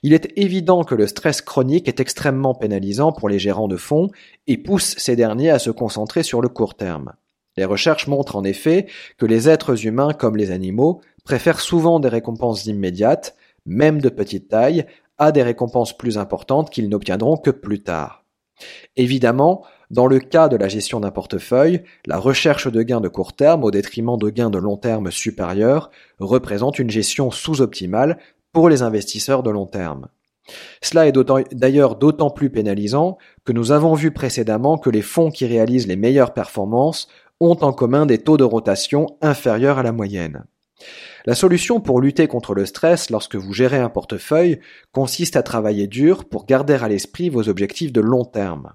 Il est évident que le stress chronique est extrêmement pénalisant pour les gérants de fonds et pousse ces derniers à se concentrer sur le court terme. Les recherches montrent en effet que les êtres humains comme les animaux préfèrent souvent des récompenses immédiates, même de petite taille, à des récompenses plus importantes qu'ils n'obtiendront que plus tard. Évidemment, dans le cas de la gestion d'un portefeuille, la recherche de gains de court terme au détriment de gains de long terme supérieurs représente une gestion sous-optimale pour les investisseurs de long terme. Cela est d'ailleurs d'autant plus pénalisant que nous avons vu précédemment que les fonds qui réalisent les meilleures performances ont en commun des taux de rotation inférieurs à la moyenne. La solution pour lutter contre le stress lorsque vous gérez un portefeuille consiste à travailler dur pour garder à l'esprit vos objectifs de long terme.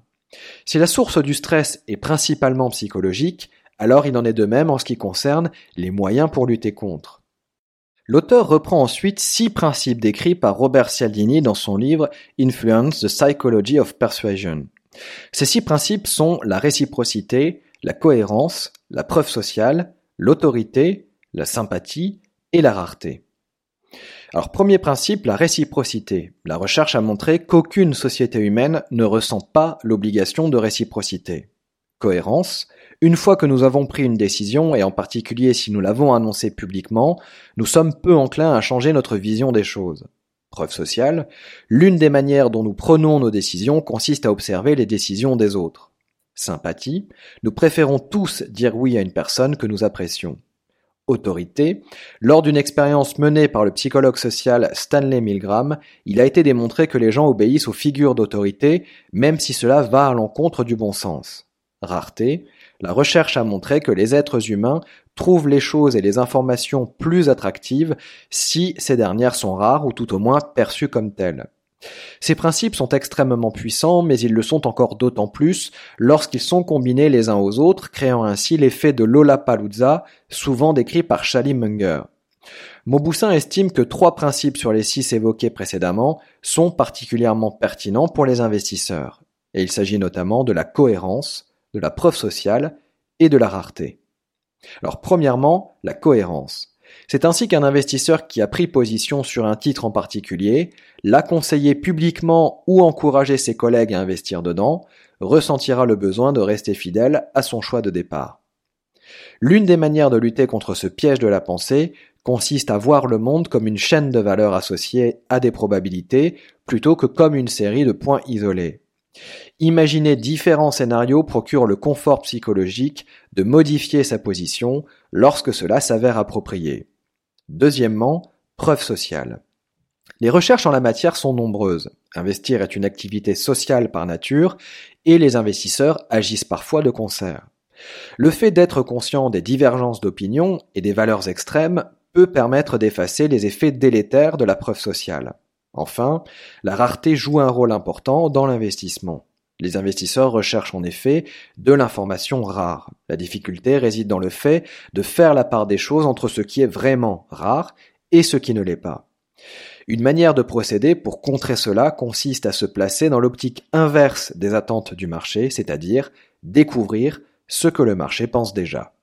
Si la source du stress est principalement psychologique, alors il en est de même en ce qui concerne les moyens pour lutter contre. L'auteur reprend ensuite six principes décrits par Robert Cialdini dans son livre Influence the Psychology of Persuasion. Ces six principes sont la réciprocité, la cohérence, la preuve sociale, l'autorité, la sympathie et la rareté. Alors premier principe, la réciprocité. La recherche a montré qu'aucune société humaine ne ressent pas l'obligation de réciprocité. Cohérence. Une fois que nous avons pris une décision, et en particulier si nous l'avons annoncée publiquement, nous sommes peu enclins à changer notre vision des choses. Preuve sociale, l'une des manières dont nous prenons nos décisions consiste à observer les décisions des autres. Sympathie. Nous préférons tous dire oui à une personne que nous apprécions. Autorité. Lors d'une expérience menée par le psychologue social Stanley Milgram, il a été démontré que les gens obéissent aux figures d'autorité, même si cela va à l'encontre du bon sens. Rareté. La recherche a montré que les êtres humains trouvent les choses et les informations plus attractives si ces dernières sont rares ou tout au moins perçues comme telles. Ces principes sont extrêmement puissants, mais ils le sont encore d'autant plus lorsqu'ils sont combinés les uns aux autres, créant ainsi l'effet de Lollapalooza, souvent décrit par Charlie Munger. Mauboussin estime que trois principes sur les six évoqués précédemment sont particulièrement pertinents pour les investisseurs, et il s'agit notamment de la cohérence, de la preuve sociale et de la rareté. Alors premièrement, la cohérence. C'est ainsi qu'un investisseur qui a pris position sur un titre en particulier, l'a conseillé publiquement ou encouragé ses collègues à investir dedans, ressentira le besoin de rester fidèle à son choix de départ. L'une des manières de lutter contre ce piège de la pensée consiste à voir le monde comme une chaîne de valeurs associée à des probabilités plutôt que comme une série de points isolés. Imaginer différents scénarios procure le confort psychologique de modifier sa position lorsque cela s'avère approprié. Deuxièmement, preuve sociale. Les recherches en la matière sont nombreuses. Investir est une activité sociale par nature et les investisseurs agissent parfois de concert. Le fait d'être conscient des divergences d'opinion et des valeurs extrêmes peut permettre d'effacer les effets délétères de la preuve sociale. Enfin, la rareté joue un rôle important dans l'investissement. Les investisseurs recherchent en effet de l'information rare. La difficulté réside dans le fait de faire la part des choses entre ce qui est vraiment rare et ce qui ne l'est pas. Une manière de procéder pour contrer cela consiste à se placer dans l'optique inverse des attentes du marché, c'est-à-dire découvrir ce que le marché pense déjà.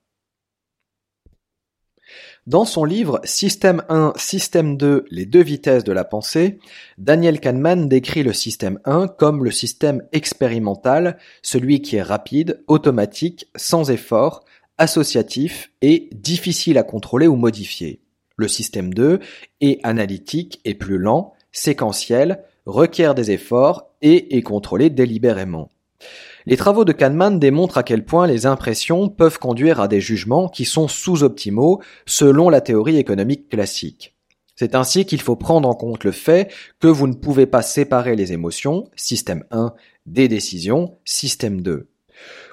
Dans son livre Système 1, Système 2, les deux vitesses de la pensée, Daniel Kahneman décrit le système 1 comme le système expérimental, celui qui est rapide, automatique, sans effort, associatif et difficile à contrôler ou modifier. Le système 2 est analytique et plus lent, séquentiel, requiert des efforts et est contrôlé délibérément. Les travaux de Kahneman démontrent à quel point les impressions peuvent conduire à des jugements qui sont sous-optimaux selon la théorie économique classique. C'est ainsi qu'il faut prendre en compte le fait que vous ne pouvez pas séparer les émotions, système 1, des décisions, système 2.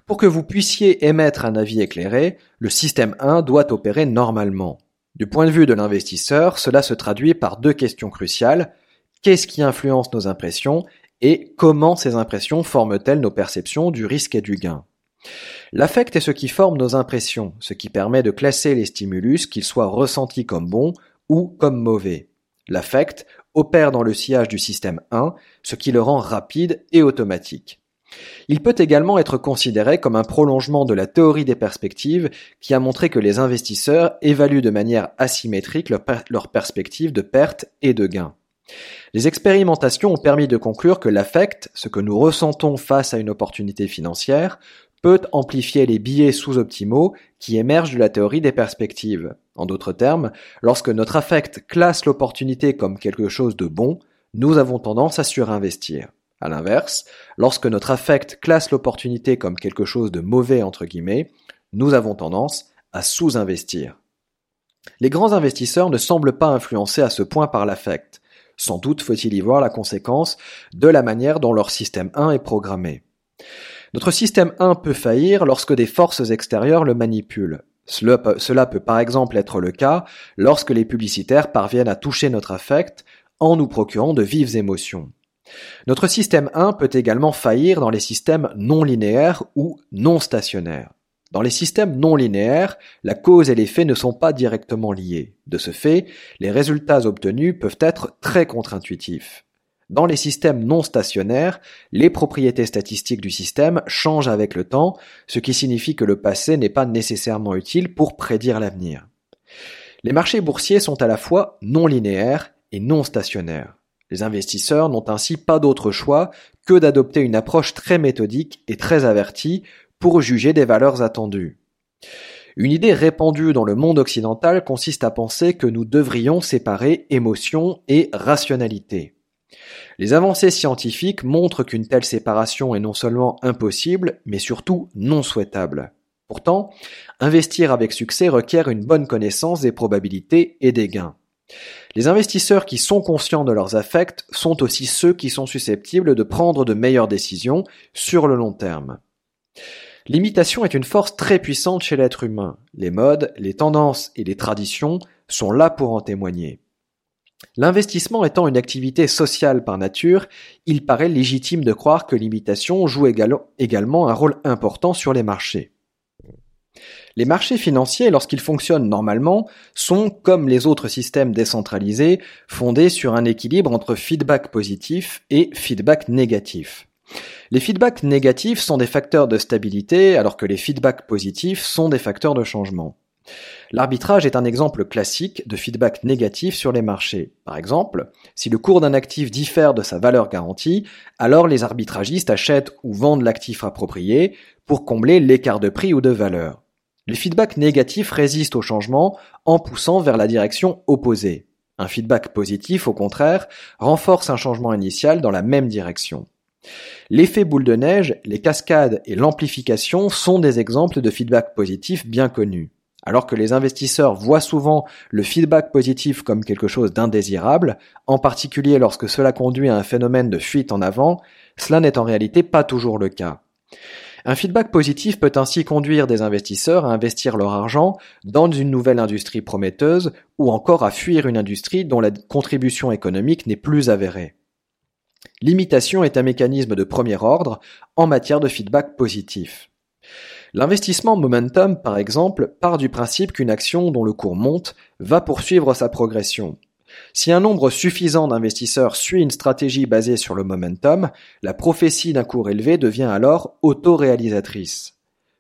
Pour que vous puissiez émettre un avis éclairé, le système 1 doit opérer normalement. Du point de vue de l'investisseur, cela se traduit par deux questions cruciales. Qu'est-ce qui influence nos impressions et comment ces impressions forment-elles nos perceptions du risque et du gain? L'affect est ce qui forme nos impressions, ce qui permet de classer les stimulus, qu'ils soient ressentis comme bons ou comme mauvais. L'affect opère dans le sillage du système 1, ce qui le rend rapide et automatique. Il peut également être considéré comme un prolongement de la théorie des perspectives qui a montré que les investisseurs évaluent de manière asymétrique leurs leur perspectives de perte et de gain. Les expérimentations ont permis de conclure que l'affect, ce que nous ressentons face à une opportunité financière, peut amplifier les biais sous-optimaux qui émergent de la théorie des perspectives. En d'autres termes, lorsque notre affect classe l'opportunité comme quelque chose de bon, nous avons tendance à surinvestir. À l'inverse, lorsque notre affect classe l'opportunité comme quelque chose de mauvais entre guillemets, nous avons tendance à sous-investir. Les grands investisseurs ne semblent pas influencés à ce point par l'affect. Sans doute faut-il y voir la conséquence de la manière dont leur système 1 est programmé. Notre système 1 peut faillir lorsque des forces extérieures le manipulent. Cela peut, par exemple être le cas lorsque les publicitaires parviennent à toucher notre affect en nous procurant de vives émotions. Notre système 1 peut également faillir dans les systèmes non linéaires ou non stationnaires. Dans les systèmes non linéaires, la cause et l'effet ne sont pas directement liés. De ce fait, les résultats obtenus peuvent être très contre-intuitifs. Dans les systèmes non stationnaires, les propriétés statistiques du système changent avec le temps, ce qui signifie que le passé n'est pas nécessairement utile pour prédire l'avenir. Les marchés boursiers sont à la fois non linéaires et non stationnaires. Les investisseurs n'ont ainsi pas d'autre choix que d'adopter une approche très méthodique et très avertie pour juger des valeurs attendues. Une idée répandue dans le monde occidental consiste à penser que nous devrions séparer émotion et rationalité. Les avancées scientifiques montrent qu'une telle séparation est non seulement impossible, mais surtout non souhaitable. Pourtant, investir avec succès requiert une bonne connaissance des probabilités et des gains. Les investisseurs qui sont conscients de leurs affects sont aussi ceux qui sont susceptibles de prendre de meilleures décisions sur le long terme. L'imitation est une force très puissante chez l'être humain. Les modes, les tendances et les traditions sont là pour en témoigner. L'investissement étant une activité sociale par nature, il paraît légitime de croire que l'imitation joue également un rôle important sur les marchés. Les marchés financiers, lorsqu'ils fonctionnent normalement, sont, comme les autres systèmes décentralisés, fondés sur un équilibre entre feedback positif et feedback négatif. Les feedbacks négatifs sont des facteurs de stabilité alors que les feedbacks positifs sont des facteurs de changement. L'arbitrage est un exemple classique de feedback négatif sur les marchés. Par exemple, si le cours d'un actif diffère de sa valeur garantie, alors les arbitragistes achètent ou vendent l'actif approprié pour combler l'écart de prix ou de valeur. Les feedbacks négatifs résistent au changement en poussant vers la direction opposée. Un feedback positif, au contraire, renforce un changement initial dans la même direction. L'effet boule de neige, les cascades et l'amplification sont des exemples de feedback positif bien connus. Alors que les investisseurs voient souvent le feedback positif comme quelque chose d'indésirable, en particulier lorsque cela conduit à un phénomène de fuite en avant, cela n'est en réalité pas toujours le cas. Un feedback positif peut ainsi conduire des investisseurs à investir leur argent dans une nouvelle industrie prometteuse ou encore à fuir une industrie dont la contribution économique n'est plus avérée. L'imitation est un mécanisme de premier ordre en matière de feedback positif. L'investissement momentum, par exemple, part du principe qu'une action dont le cours monte va poursuivre sa progression. Si un nombre suffisant d'investisseurs suit une stratégie basée sur le momentum, la prophétie d'un cours élevé devient alors autoréalisatrice.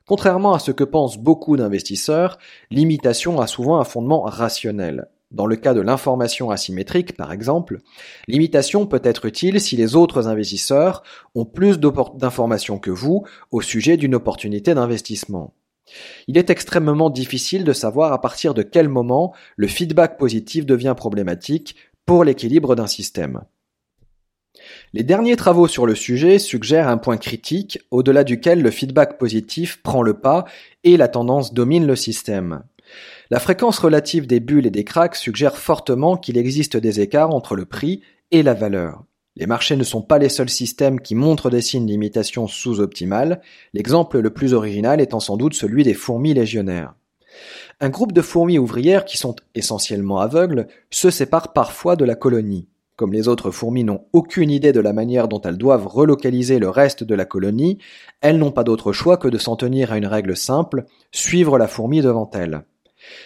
Contrairement à ce que pensent beaucoup d'investisseurs, l'imitation a souvent un fondement rationnel. Dans le cas de l'information asymétrique, par exemple, l'imitation peut être utile si les autres investisseurs ont plus d'informations que vous au sujet d'une opportunité d'investissement. Il est extrêmement difficile de savoir à partir de quel moment le feedback positif devient problématique pour l'équilibre d'un système. Les derniers travaux sur le sujet suggèrent un point critique au-delà duquel le feedback positif prend le pas et la tendance domine le système. La fréquence relative des bulles et des cracks suggère fortement qu'il existe des écarts entre le prix et la valeur. Les marchés ne sont pas les seuls systèmes qui montrent des signes d'imitation sous-optimale, l'exemple le plus original étant sans doute celui des fourmis légionnaires. Un groupe de fourmis ouvrières qui sont essentiellement aveugles se sépare parfois de la colonie. Comme les autres fourmis n'ont aucune idée de la manière dont elles doivent relocaliser le reste de la colonie, elles n'ont pas d'autre choix que de s'en tenir à une règle simple, suivre la fourmi devant elles.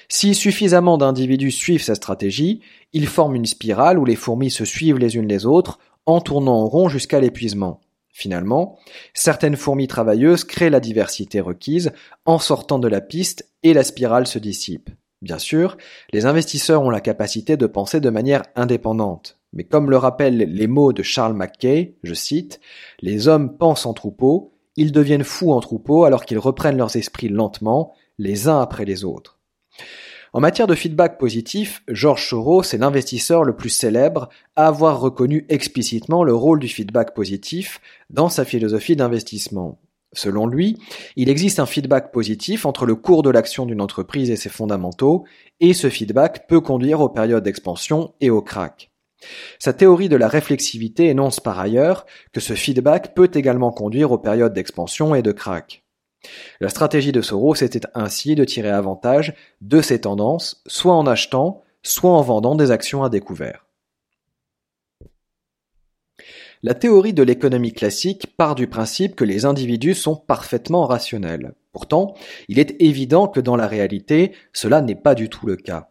Si suffisamment d'individus suivent cette stratégie, ils forment une spirale où les fourmis se suivent les unes les autres en tournant en rond jusqu'à l'épuisement. Finalement, certaines fourmis travailleuses créent la diversité requise en sortant de la piste et la spirale se dissipe. Bien sûr, les investisseurs ont la capacité de penser de manière indépendante. Mais comme le rappellent les mots de Charles Mackay, je cite, Les hommes pensent en troupeau, ils deviennent fous en troupeau alors qu'ils reprennent leurs esprits lentement, les uns après les autres. En matière de feedback positif, George Soros est l'investisseur le plus célèbre à avoir reconnu explicitement le rôle du feedback positif dans sa philosophie d'investissement. Selon lui, il existe un feedback positif entre le cours de l'action d'une entreprise et ses fondamentaux, et ce feedback peut conduire aux périodes d'expansion et au crack. Sa théorie de la réflexivité énonce par ailleurs que ce feedback peut également conduire aux périodes d'expansion et de crack. La stratégie de Soros était ainsi de tirer avantage de ces tendances, soit en achetant, soit en vendant des actions à découvert. La théorie de l'économie classique part du principe que les individus sont parfaitement rationnels. Pourtant, il est évident que dans la réalité, cela n'est pas du tout le cas.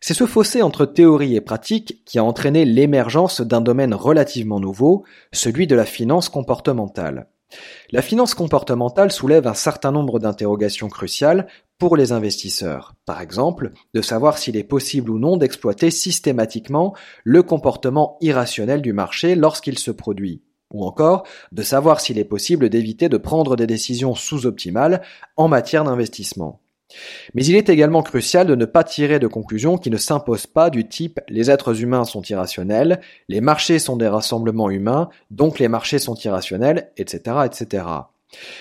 C'est ce fossé entre théorie et pratique qui a entraîné l'émergence d'un domaine relativement nouveau, celui de la finance comportementale. La finance comportementale soulève un certain nombre d'interrogations cruciales pour les investisseurs. Par exemple, de savoir s'il est possible ou non d'exploiter systématiquement le comportement irrationnel du marché lorsqu'il se produit. Ou encore, de savoir s'il est possible d'éviter de prendre des décisions sous-optimales en matière d'investissement. Mais il est également crucial de ne pas tirer de conclusions qui ne s'imposent pas du type les êtres humains sont irrationnels, les marchés sont des rassemblements humains, donc les marchés sont irrationnels, etc., etc.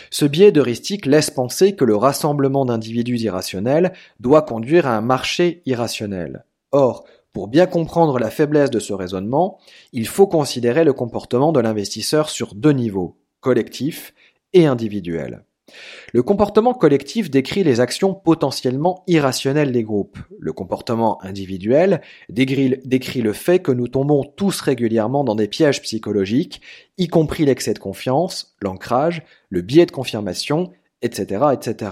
Ce biais d'heuristique laisse penser que le rassemblement d'individus irrationnels doit conduire à un marché irrationnel. Or, pour bien comprendre la faiblesse de ce raisonnement, il faut considérer le comportement de l'investisseur sur deux niveaux, collectif et individuel. Le comportement collectif décrit les actions potentiellement irrationnelles des groupes. Le comportement individuel décrit le fait que nous tombons tous régulièrement dans des pièges psychologiques, y compris l'excès de confiance, l'ancrage, le biais de confirmation, etc., etc.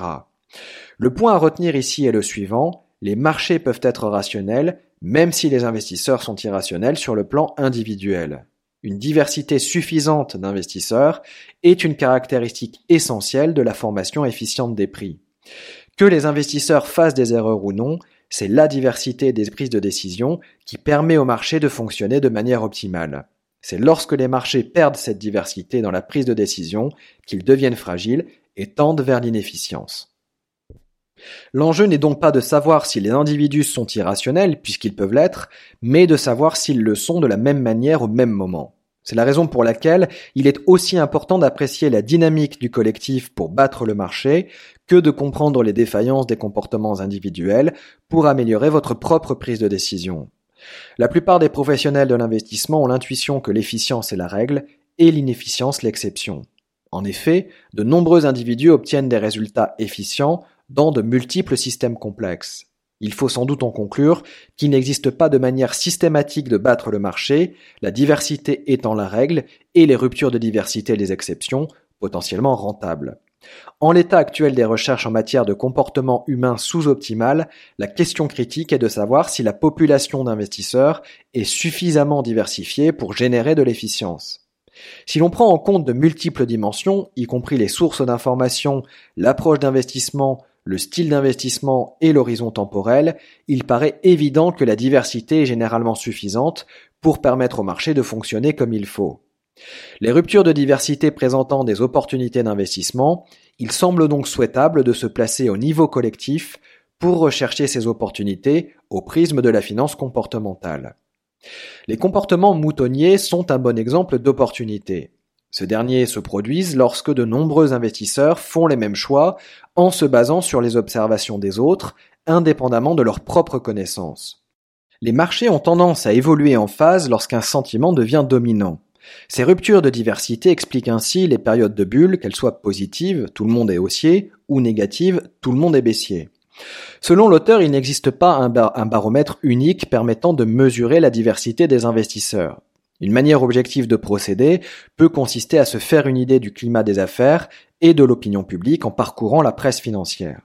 Le point à retenir ici est le suivant, les marchés peuvent être rationnels, même si les investisseurs sont irrationnels sur le plan individuel. Une diversité suffisante d'investisseurs est une caractéristique essentielle de la formation efficiente des prix. Que les investisseurs fassent des erreurs ou non, c'est la diversité des prises de décision qui permet au marché de fonctionner de manière optimale. C'est lorsque les marchés perdent cette diversité dans la prise de décision qu'ils deviennent fragiles et tendent vers l'inefficience. L'enjeu n'est donc pas de savoir si les individus sont irrationnels, puisqu'ils peuvent l'être, mais de savoir s'ils le sont de la même manière au même moment. C'est la raison pour laquelle il est aussi important d'apprécier la dynamique du collectif pour battre le marché que de comprendre les défaillances des comportements individuels pour améliorer votre propre prise de décision. La plupart des professionnels de l'investissement ont l'intuition que l'efficience est la règle et l'inefficience l'exception. En effet, de nombreux individus obtiennent des résultats efficients dans de multiples systèmes complexes. Il faut sans doute en conclure qu'il n'existe pas de manière systématique de battre le marché, la diversité étant la règle et les ruptures de diversité les exceptions, potentiellement rentables. En l'état actuel des recherches en matière de comportement humain sous-optimal, la question critique est de savoir si la population d'investisseurs est suffisamment diversifiée pour générer de l'efficience. Si l'on prend en compte de multiples dimensions, y compris les sources d'information, l'approche d'investissement, le style d'investissement et l'horizon temporel, il paraît évident que la diversité est généralement suffisante pour permettre au marché de fonctionner comme il faut. Les ruptures de diversité présentant des opportunités d'investissement, il semble donc souhaitable de se placer au niveau collectif pour rechercher ces opportunités au prisme de la finance comportementale. Les comportements moutonniers sont un bon exemple d'opportunité. Ce dernier se produisent lorsque de nombreux investisseurs font les mêmes choix en se basant sur les observations des autres, indépendamment de leurs propres connaissances. Les marchés ont tendance à évoluer en phase lorsqu'un sentiment devient dominant. Ces ruptures de diversité expliquent ainsi les périodes de bulle, qu'elles soient positives, tout le monde est haussier, ou négatives, tout le monde est baissier. Selon l'auteur, il n'existe pas un, baromètre unique permettant de mesurer la diversité des investisseurs. Une manière objective de procéder peut consister à se faire une idée du climat des affaires et de l'opinion publique en parcourant la presse financière.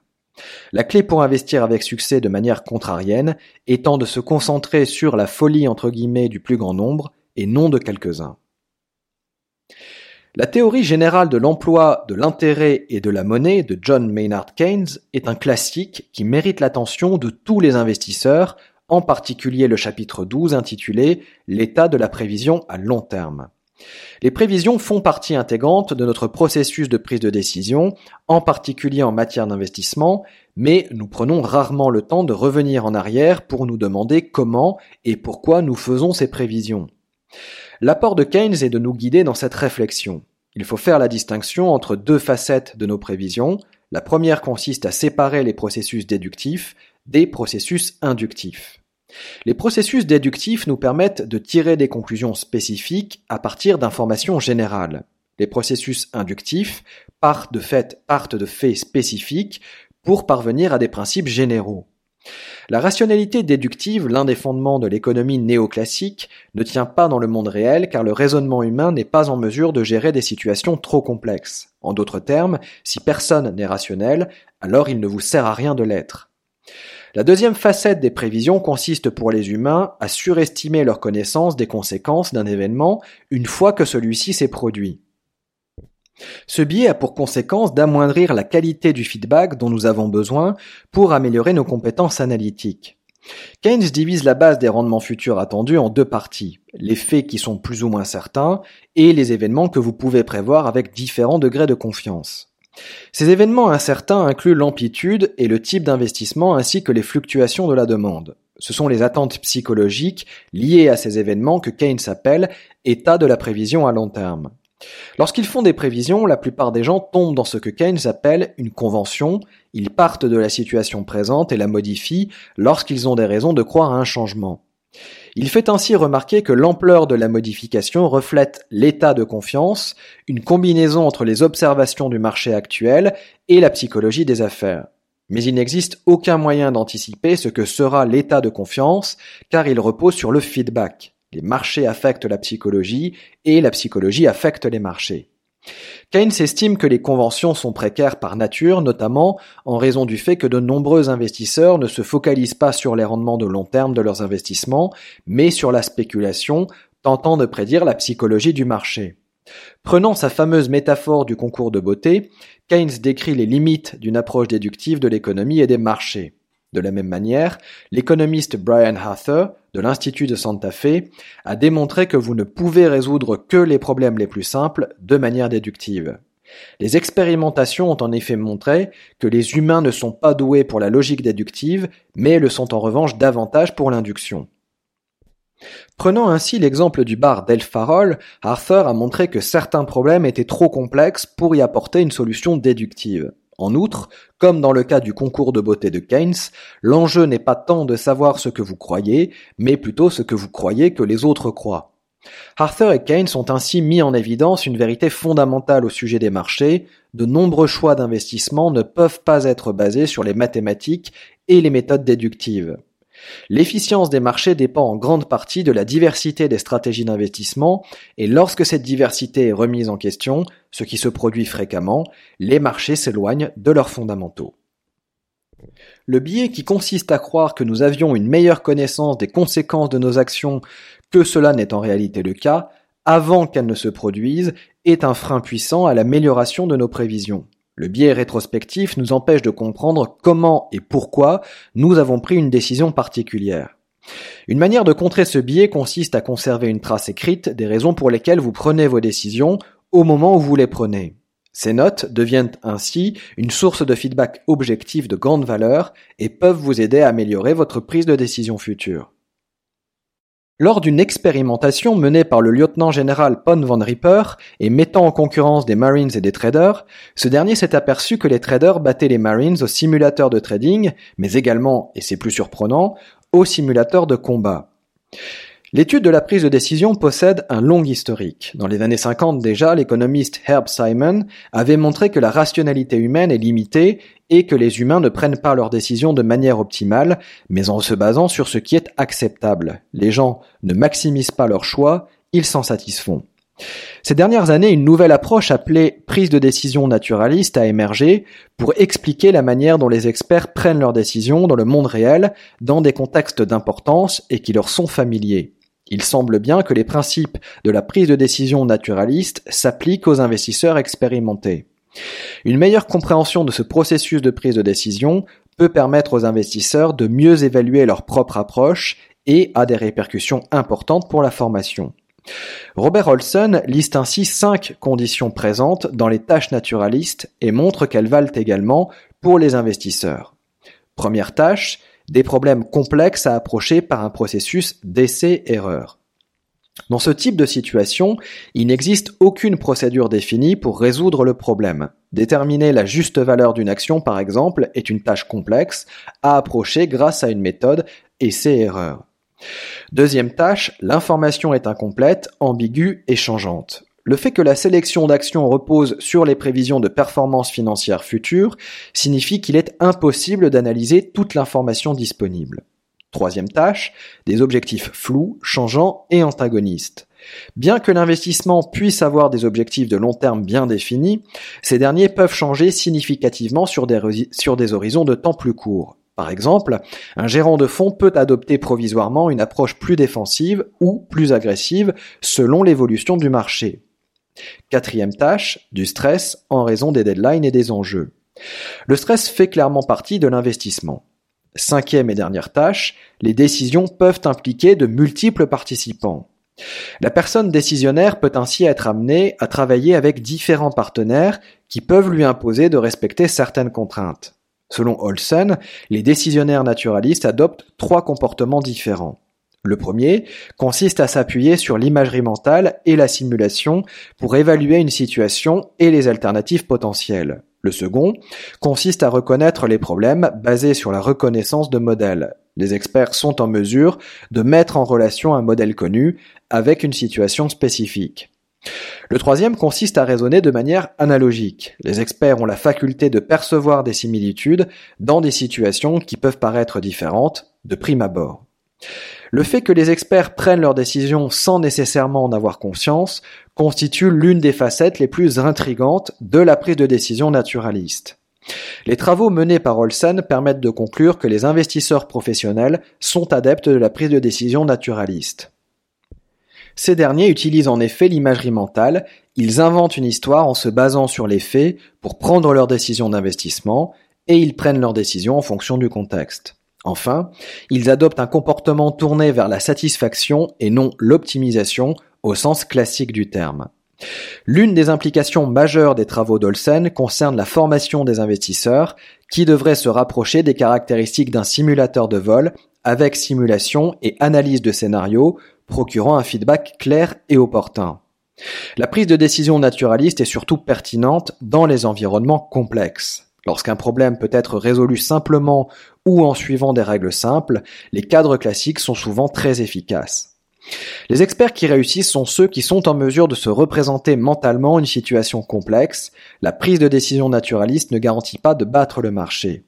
La clé pour investir avec succès de manière contrarienne étant de se concentrer sur la folie entre guillemets du plus grand nombre et non de quelques-uns. La théorie générale de l'emploi, de l'intérêt et de la monnaie de John Maynard Keynes est un classique qui mérite l'attention de tous les investisseurs en particulier le chapitre 12 intitulé L'état de la prévision à long terme. Les prévisions font partie intégrante de notre processus de prise de décision, en particulier en matière d'investissement, mais nous prenons rarement le temps de revenir en arrière pour nous demander comment et pourquoi nous faisons ces prévisions. L'apport de Keynes est de nous guider dans cette réflexion. Il faut faire la distinction entre deux facettes de nos prévisions. La première consiste à séparer les processus déductifs des processus inductifs. Les processus déductifs nous permettent de tirer des conclusions spécifiques à partir d'informations générales. Les processus inductifs partent de, fait, partent de faits spécifiques pour parvenir à des principes généraux. La rationalité déductive, l'un des fondements de l'économie néoclassique, ne tient pas dans le monde réel car le raisonnement humain n'est pas en mesure de gérer des situations trop complexes. En d'autres termes, si personne n'est rationnel, alors il ne vous sert à rien de l'être. La deuxième facette des prévisions consiste pour les humains à surestimer leur connaissance des conséquences d'un événement une fois que celui-ci s'est produit. Ce biais a pour conséquence d'amoindrir la qualité du feedback dont nous avons besoin pour améliorer nos compétences analytiques. Keynes divise la base des rendements futurs attendus en deux parties, les faits qui sont plus ou moins certains et les événements que vous pouvez prévoir avec différents degrés de confiance. Ces événements incertains incluent l'amplitude et le type d'investissement ainsi que les fluctuations de la demande. Ce sont les attentes psychologiques liées à ces événements que Keynes appelle état de la prévision à long terme. Lorsqu'ils font des prévisions, la plupart des gens tombent dans ce que Keynes appelle une convention, ils partent de la situation présente et la modifient lorsqu'ils ont des raisons de croire à un changement. Il fait ainsi remarquer que l'ampleur de la modification reflète l'état de confiance, une combinaison entre les observations du marché actuel et la psychologie des affaires. Mais il n'existe aucun moyen d'anticiper ce que sera l'état de confiance, car il repose sur le feedback. Les marchés affectent la psychologie et la psychologie affecte les marchés. Keynes estime que les conventions sont précaires par nature, notamment en raison du fait que de nombreux investisseurs ne se focalisent pas sur les rendements de long terme de leurs investissements, mais sur la spéculation, tentant de prédire la psychologie du marché. Prenant sa fameuse métaphore du concours de beauté, Keynes décrit les limites d'une approche déductive de l'économie et des marchés. De la même manière, l'économiste Brian Arthur, de l'Institut de Santa Fe, a démontré que vous ne pouvez résoudre que les problèmes les plus simples de manière déductive. Les expérimentations ont en effet montré que les humains ne sont pas doués pour la logique déductive, mais le sont en revanche davantage pour l'induction. Prenant ainsi l'exemple du bar d'El Arthur a montré que certains problèmes étaient trop complexes pour y apporter une solution déductive. En outre, comme dans le cas du concours de beauté de Keynes, l'enjeu n'est pas tant de savoir ce que vous croyez, mais plutôt ce que vous croyez que les autres croient. Arthur et Keynes ont ainsi mis en évidence une vérité fondamentale au sujet des marchés, de nombreux choix d'investissement ne peuvent pas être basés sur les mathématiques et les méthodes déductives. L'efficience des marchés dépend en grande partie de la diversité des stratégies d'investissement, et lorsque cette diversité est remise en question, ce qui se produit fréquemment, les marchés s'éloignent de leurs fondamentaux. Le biais qui consiste à croire que nous avions une meilleure connaissance des conséquences de nos actions que cela n'est en réalité le cas, avant qu'elles ne se produisent, est un frein puissant à l'amélioration de nos prévisions. Le biais rétrospectif nous empêche de comprendre comment et pourquoi nous avons pris une décision particulière. Une manière de contrer ce biais consiste à conserver une trace écrite des raisons pour lesquelles vous prenez vos décisions au moment où vous les prenez. Ces notes deviennent ainsi une source de feedback objectif de grande valeur et peuvent vous aider à améliorer votre prise de décision future. Lors d'une expérimentation menée par le lieutenant-général Pon van Ripper et mettant en concurrence des Marines et des traders, ce dernier s'est aperçu que les traders battaient les Marines au simulateur de trading, mais également, et c'est plus surprenant, au simulateur de combat. L'étude de la prise de décision possède un long historique. Dans les années 50 déjà, l'économiste Herb Simon avait montré que la rationalité humaine est limitée et que les humains ne prennent pas leurs décisions de manière optimale, mais en se basant sur ce qui est acceptable. Les gens ne maximisent pas leurs choix, ils s'en satisfont. Ces dernières années, une nouvelle approche appelée prise de décision naturaliste a émergé pour expliquer la manière dont les experts prennent leurs décisions dans le monde réel, dans des contextes d'importance et qui leur sont familiers. Il semble bien que les principes de la prise de décision naturaliste s'appliquent aux investisseurs expérimentés. Une meilleure compréhension de ce processus de prise de décision peut permettre aux investisseurs de mieux évaluer leur propre approche et a des répercussions importantes pour la formation. Robert Olson liste ainsi cinq conditions présentes dans les tâches naturalistes et montre qu'elles valent également pour les investisseurs. Première tâche, des problèmes complexes à approcher par un processus d'essai-erreur. Dans ce type de situation, il n'existe aucune procédure définie pour résoudre le problème. Déterminer la juste valeur d'une action, par exemple, est une tâche complexe à approcher grâce à une méthode essai-erreur. Deuxième tâche, l'information est incomplète, ambiguë et changeante. Le fait que la sélection d'actions repose sur les prévisions de performance financière future signifie qu'il est impossible d'analyser toute l'information disponible. Troisième tâche, des objectifs flous, changeants et antagonistes. Bien que l'investissement puisse avoir des objectifs de long terme bien définis, ces derniers peuvent changer significativement sur des, sur des horizons de temps plus courts. Par exemple, un gérant de fonds peut adopter provisoirement une approche plus défensive ou plus agressive selon l'évolution du marché. Quatrième tâche, du stress en raison des deadlines et des enjeux. Le stress fait clairement partie de l'investissement. Cinquième et dernière tâche, les décisions peuvent impliquer de multiples participants. La personne décisionnaire peut ainsi être amenée à travailler avec différents partenaires qui peuvent lui imposer de respecter certaines contraintes. Selon Olsen, les décisionnaires naturalistes adoptent trois comportements différents. Le premier consiste à s'appuyer sur l'imagerie mentale et la simulation pour évaluer une situation et les alternatives potentielles. Le second consiste à reconnaître les problèmes basés sur la reconnaissance de modèles. Les experts sont en mesure de mettre en relation un modèle connu avec une situation spécifique. Le troisième consiste à raisonner de manière analogique. Les experts ont la faculté de percevoir des similitudes dans des situations qui peuvent paraître différentes de prime abord. Le fait que les experts prennent leurs décisions sans nécessairement en avoir conscience constitue l'une des facettes les plus intrigantes de la prise de décision naturaliste. Les travaux menés par Olsen permettent de conclure que les investisseurs professionnels sont adeptes de la prise de décision naturaliste. Ces derniers utilisent en effet l'imagerie mentale, ils inventent une histoire en se basant sur les faits pour prendre leurs décisions d'investissement, et ils prennent leurs décisions en fonction du contexte. Enfin, ils adoptent un comportement tourné vers la satisfaction et non l'optimisation au sens classique du terme. L'une des implications majeures des travaux d'Olsen concerne la formation des investisseurs qui devraient se rapprocher des caractéristiques d'un simulateur de vol avec simulation et analyse de scénarios procurant un feedback clair et opportun. La prise de décision naturaliste est surtout pertinente dans les environnements complexes. Lorsqu'un problème peut être résolu simplement ou en suivant des règles simples, les cadres classiques sont souvent très efficaces. Les experts qui réussissent sont ceux qui sont en mesure de se représenter mentalement une situation complexe. La prise de décision naturaliste ne garantit pas de battre le marché.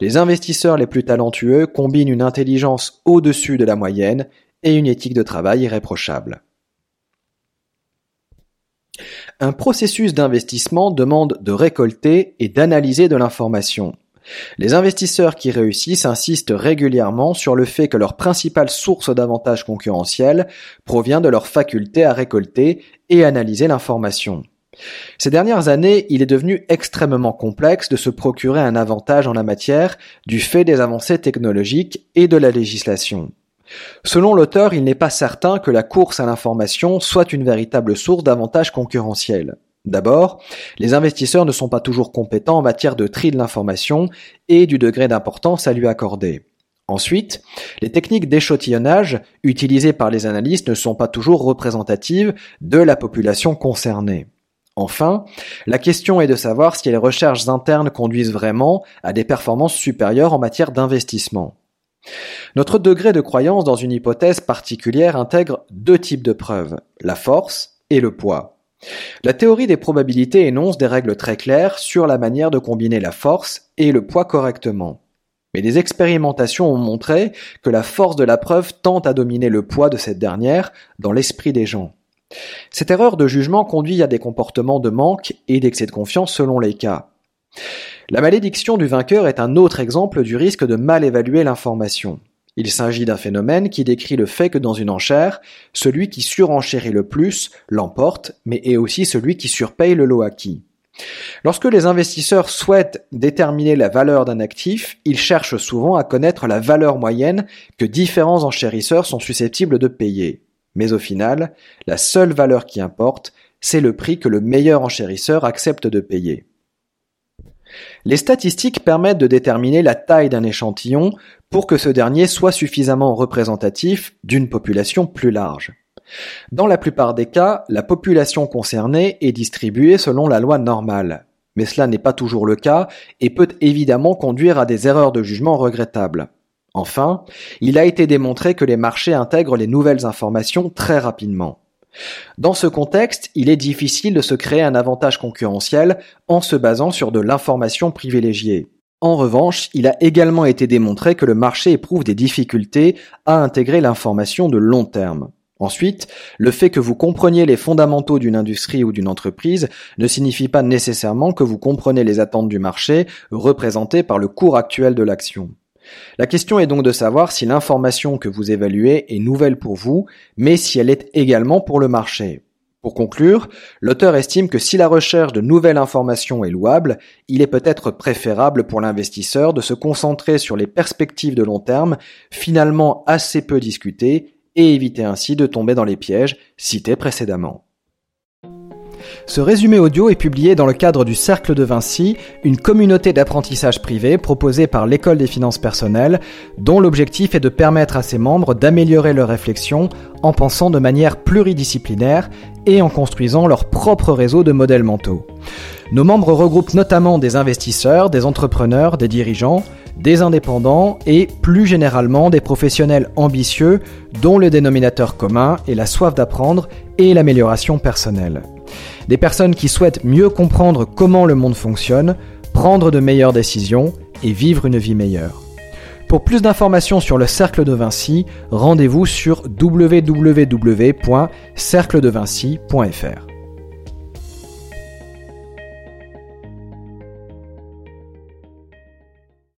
Les investisseurs les plus talentueux combinent une intelligence au-dessus de la moyenne et une éthique de travail irréprochable. Un processus d'investissement demande de récolter et d'analyser de l'information. Les investisseurs qui réussissent insistent régulièrement sur le fait que leur principale source d'avantage concurrentiel provient de leur faculté à récolter et analyser l'information. Ces dernières années, il est devenu extrêmement complexe de se procurer un avantage en la matière du fait des avancées technologiques et de la législation. Selon l'auteur, il n'est pas certain que la course à l'information soit une véritable source d'avantages concurrentiels. D'abord, les investisseurs ne sont pas toujours compétents en matière de tri de l'information et du degré d'importance à lui accorder. Ensuite, les techniques d'échantillonnage utilisées par les analystes ne sont pas toujours représentatives de la population concernée. Enfin, la question est de savoir si les recherches internes conduisent vraiment à des performances supérieures en matière d'investissement. Notre degré de croyance dans une hypothèse particulière intègre deux types de preuves, la force et le poids. La théorie des probabilités énonce des règles très claires sur la manière de combiner la force et le poids correctement. Mais des expérimentations ont montré que la force de la preuve tente à dominer le poids de cette dernière dans l'esprit des gens. Cette erreur de jugement conduit à des comportements de manque et d'excès de confiance selon les cas. La malédiction du vainqueur est un autre exemple du risque de mal évaluer l'information. Il s'agit d'un phénomène qui décrit le fait que dans une enchère, celui qui surenchérit le plus l'emporte, mais est aussi celui qui surpaye le lot acquis. Lorsque les investisseurs souhaitent déterminer la valeur d'un actif, ils cherchent souvent à connaître la valeur moyenne que différents enchérisseurs sont susceptibles de payer. Mais au final, la seule valeur qui importe, c'est le prix que le meilleur enchérisseur accepte de payer. Les statistiques permettent de déterminer la taille d'un échantillon pour que ce dernier soit suffisamment représentatif d'une population plus large. Dans la plupart des cas, la population concernée est distribuée selon la loi normale. Mais cela n'est pas toujours le cas et peut évidemment conduire à des erreurs de jugement regrettables. Enfin, il a été démontré que les marchés intègrent les nouvelles informations très rapidement. Dans ce contexte, il est difficile de se créer un avantage concurrentiel en se basant sur de l'information privilégiée. En revanche, il a également été démontré que le marché éprouve des difficultés à intégrer l'information de long terme. Ensuite, le fait que vous compreniez les fondamentaux d'une industrie ou d'une entreprise ne signifie pas nécessairement que vous comprenez les attentes du marché représentées par le cours actuel de l'action. La question est donc de savoir si l'information que vous évaluez est nouvelle pour vous, mais si elle est également pour le marché. Pour conclure, l'auteur estime que si la recherche de nouvelles informations est louable, il est peut-être préférable pour l'investisseur de se concentrer sur les perspectives de long terme, finalement assez peu discutées et éviter ainsi de tomber dans les pièges cités précédemment. Ce résumé audio est publié dans le cadre du Cercle de Vinci, une communauté d'apprentissage privé proposée par l'École des finances personnelles, dont l'objectif est de permettre à ses membres d'améliorer leur réflexion en pensant de manière pluridisciplinaire et en construisant leur propre réseau de modèles mentaux. Nos membres regroupent notamment des investisseurs, des entrepreneurs, des dirigeants, des indépendants et plus généralement des professionnels ambitieux dont le dénominateur commun est la soif d'apprendre et l'amélioration personnelle. Des personnes qui souhaitent mieux comprendre comment le monde fonctionne, prendre de meilleures décisions et vivre une vie meilleure. Pour plus d'informations sur le Cercle de Vinci, rendez-vous sur www.cercledevinci.fr.